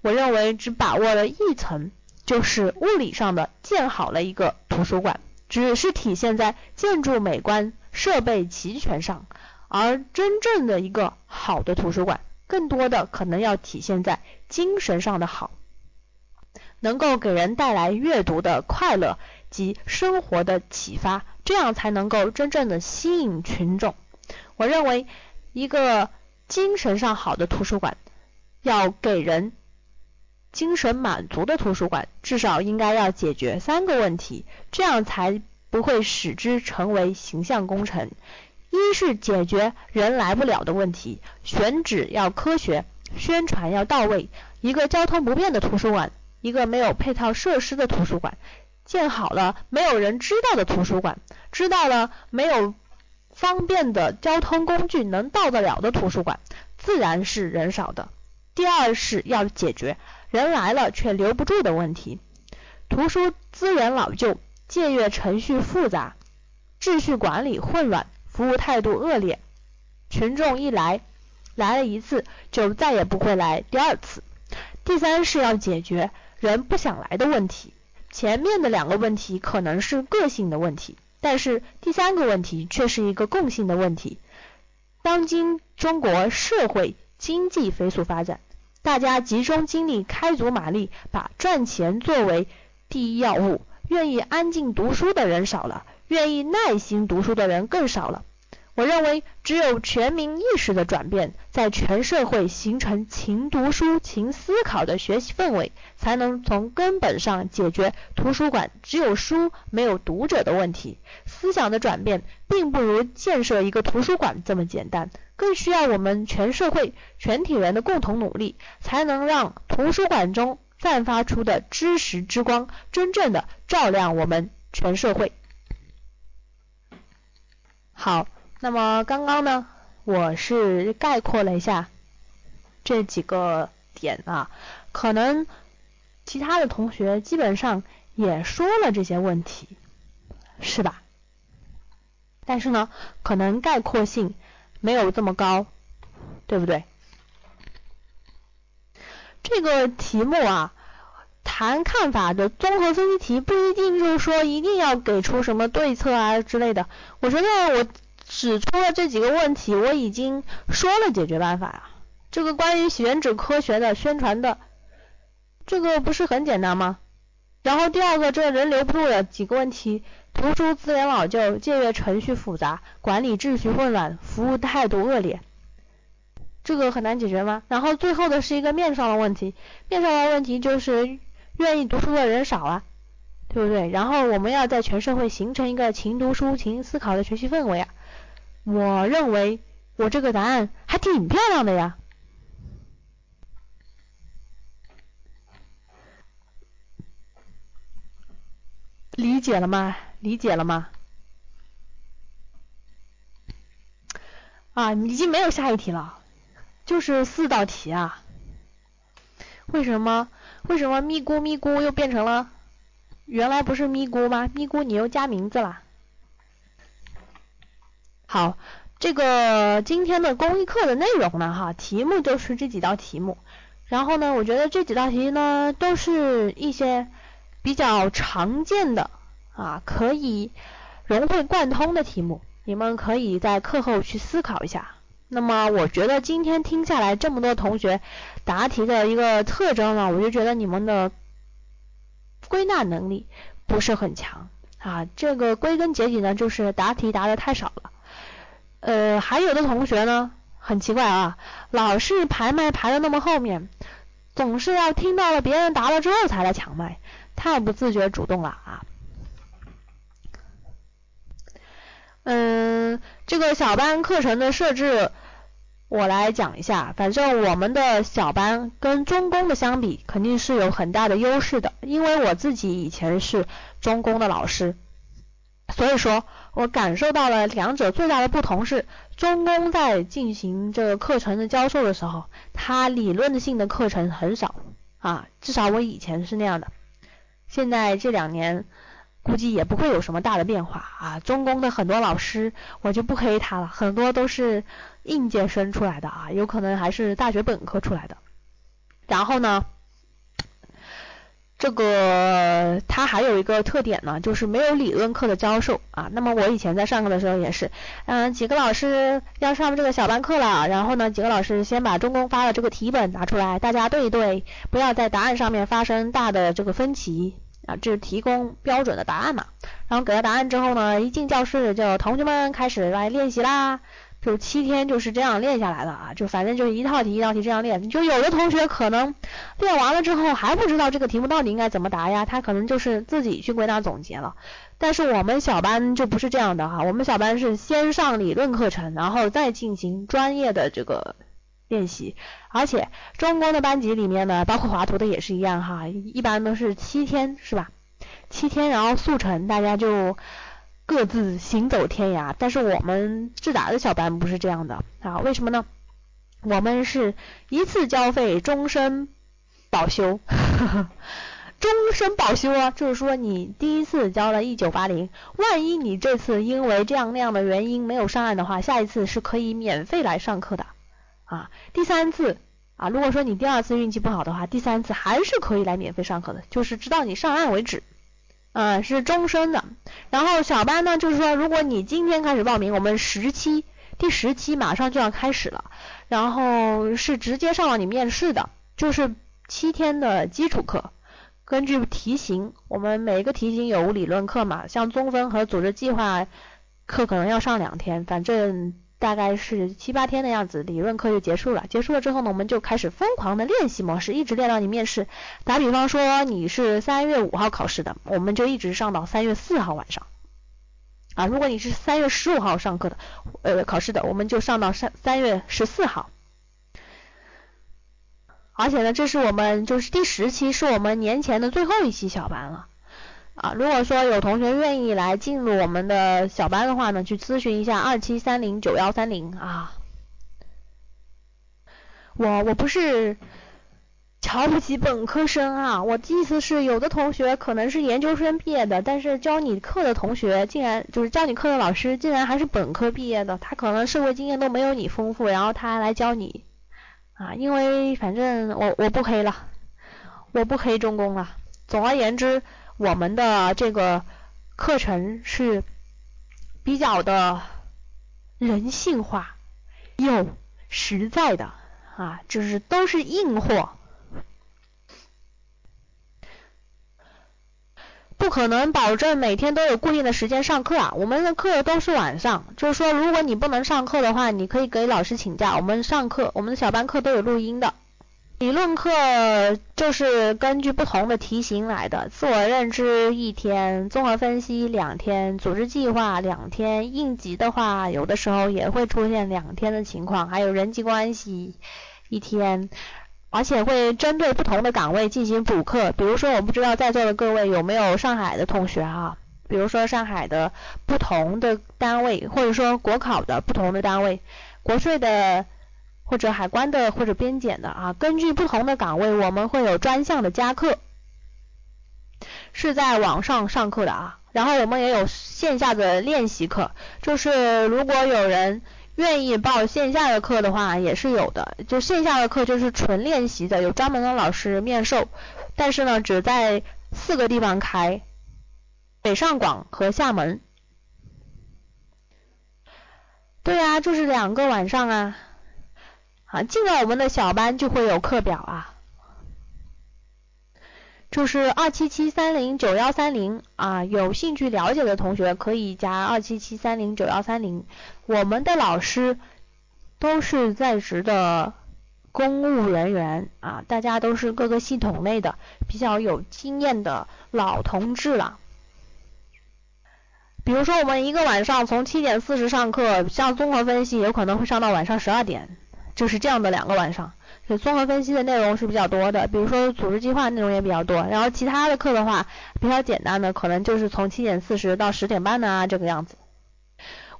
我认为只把握了一层，就是物理上的建好了一个图书馆，只是体现在建筑美观、设备齐全上，而真正的一个好的图书馆，更多的可能要体现在精神上的好，能够给人带来阅读的快乐及生活的启发，这样才能够真正的吸引群众。我认为，一个精神上好的图书馆，要给人精神满足的图书馆，至少应该要解决三个问题，这样才不会使之成为形象工程。一是解决人来不了的问题，选址要科学，宣传要到位。一个交通不便的图书馆，一个没有配套设施的图书馆，建好了没有人知道的图书馆，知道了没有。方便的交通工具能到得了的图书馆，自然是人少的。第二是要解决人来了却留不住的问题。图书资源老旧，借阅程序复杂，秩序管理混乱，服务态度恶劣，群众一来来了一次就再也不会来第二次。第三是要解决人不想来的问题。前面的两个问题可能是个性的问题。但是第三个问题却是一个共性的问题。当今中国社会经济飞速发展，大家集中精力开足马力，把赚钱作为第一要务，愿意安静读书的人少了，愿意耐心读书的人更少了。我认为，只有全民意识的转变，在全社会形成勤读书、勤思考的学习氛围，才能从根本上解决图书馆只有书没有读者的问题。思想的转变，并不如建设一个图书馆这么简单，更需要我们全社会全体人的共同努力，才能让图书馆中散发出的知识之光，真正的照亮我们全社会。好。那么刚刚呢，我是概括了一下这几个点啊，可能其他的同学基本上也说了这些问题，是吧？但是呢，可能概括性没有这么高，对不对？这个题目啊，谈看法的综合分析题，不一定就是说一定要给出什么对策啊之类的。我觉得我。指出了这几个问题，我已经说了解决办法呀。这个关于选址科学的宣传的，这个不是很简单吗？然后第二个，这人留不住的几个问题，图书资源老旧，借阅程序复杂，管理秩序混乱，服务态度恶劣，这个很难解决吗？然后最后的是一个面上的问题，面上的问题就是愿意读书的人少了对不对？然后我们要在全社会形成一个勤读书勤思考的学习氛围啊。我认为我这个答案还挺漂亮的呀。理解了吗？理解了吗？啊已经没有下一题了就是四道题啊。为什么为什么咪咕咪咕又变成了？原来不是咪咕吗？咪咕你又加名字了。好，这个今天的公益课的内容呢，哈，题目就是这几道题目。然后呢，我觉得这几道题呢，都是一些比较常见的啊，可以融会贯通的题目。你们可以在课后去思考一下。那么，我觉得今天听下来这么多同学答题的一个特征呢，我就觉得你们的归纳能力不是很强啊。这个归根结底呢，就是答题答的太少了。呃，还有的同学呢，很奇怪啊，老是排麦排的那么后面，总是要听到了别人答了之后才来抢麦，太不自觉主动了啊。嗯，这个小班课程的设置，我来讲一下。反正我们的小班跟中公的相比，肯定是有很大的优势的。因为我自己以前是中公的老师，所以说我感受到了两者最大的不同是，中公在进行这个课程的教授的时候，它理论性的课程很少啊，至少我以前是那样的。现在这两年。估计也不会有什么大的变化啊！中公的很多老师，我就不黑他了，很多都是应届生出来的啊，有可能还是大学本科出来的。然后呢，这个他还有一个特点呢，就是没有理论课的教授啊。那么我以前在上课的时候也是，嗯，几个老师要上这个小班课了，然后呢，几个老师先把中公发的这个题本拿出来，大家对一对，不要在答案上面发生大的这个分歧。啊，这是提供标准的答案嘛？然后给了答案之后呢，一进教室就同学们开始来练习啦。就七天就是这样练下来的啊，就反正就是一套题一道题这样练。就有的同学可能练完了之后还不知道这个题目到底应该怎么答呀，他可能就是自己去归纳总结了。但是我们小班就不是这样的哈，我们小班是先上理论课程，然后再进行专业的这个。练习，而且中公的班级里面呢，包括华图的也是一样哈，一般都是七天是吧？七天，然后速成，大家就各自行走天涯。但是我们智达的小班不是这样的啊，为什么呢？我们是一次交费，终身保修，[LAUGHS] 终身保修啊，就是说你第一次交了一九八零，万一你这次因为这样那样的原因没有上岸的话，下一次是可以免费来上课的。啊，第三次啊，如果说你第二次运气不好的话，第三次还是可以来免费上课的，就是直到你上岸为止，啊，是终身的。然后小班呢，就是说，如果你今天开始报名，我们十期第十期马上就要开始了，然后是直接上了你面试的，就是七天的基础课，根据题型，我们每一个题型有无理论课嘛，像综分和组织计划课可能要上两天，反正。大概是七八天的样子，理论课就结束了。结束了之后呢，我们就开始疯狂的练习模式，一直练到你面试。打比方说你是三月五号考试的，我们就一直上到三月四号晚上。啊，如果你是三月十五号上课的，呃，考试的，我们就上到三三月十四号。而且呢，这是我们就是第十期，是我们年前的最后一期小班了。啊，如果说有同学愿意来进入我们的小班的话呢，去咨询一下二七三零九幺三零啊。我我不是瞧不起本科生啊，我的意思是有的同学可能是研究生毕业的，但是教你课的同学竟然就是教你课的老师竟然还是本科毕业的，他可能社会经验都没有你丰富，然后他来教你啊，因为反正我我不黑了，我不黑中公了。总而言之。我们的这个课程是比较的人性化又实在的啊，就是都是硬货，不可能保证每天都有固定的时间上课啊。我们的课都是晚上，就是说如果你不能上课的话，你可以给老师请假。我们上课，我们的小班课都有录音的。理论课就是根据不同的题型来的，自我认知一天，综合分析两天，组织计划两天，应急的话有的时候也会出现两天的情况，还有人际关系一天，而且会针对不同的岗位进行补课。比如说，我不知道在座的各位有没有上海的同学哈，比如说上海的不同的单位，或者说国考的不同的单位，国税的或者海关的或者边检的啊，根据不同的岗位，我们会有专项的加课，是在网上上课的啊。然后我们也有线下的练习课，就是如果有人愿意报线下的课的话，也是有的。就线下的课就是纯练习的，有专门的老师面授，但是呢，只在四个地方开，北上广和厦门。对啊，就是两个晚上啊。啊，进了我们的小班就会有课表啊。就是二七七三零九幺三零啊，有兴趣了解的同学可以加二七七三零九幺三零。我们的老师都是在职的公务人员啊，大家都是各个系统内的比较有经验的老同志了。比如说我们一个晚上从七点四十上课，像综合分析有可能会上到晚上十二点，就是这样的两个晚上。所以综合分析的内容是比较多的，比如说组织计划内容也比较多，然后其他的课的话比较简单的，可能就是从七点四十到十点半呢这个样子。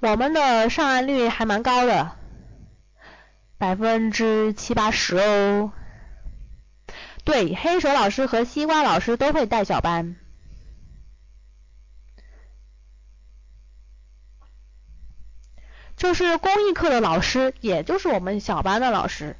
我们的上岸率还蛮高的，百分之七八十哦。对，黑手老师和西瓜老师都会带小班，就是公益课的老师，也就是我们小班的老师。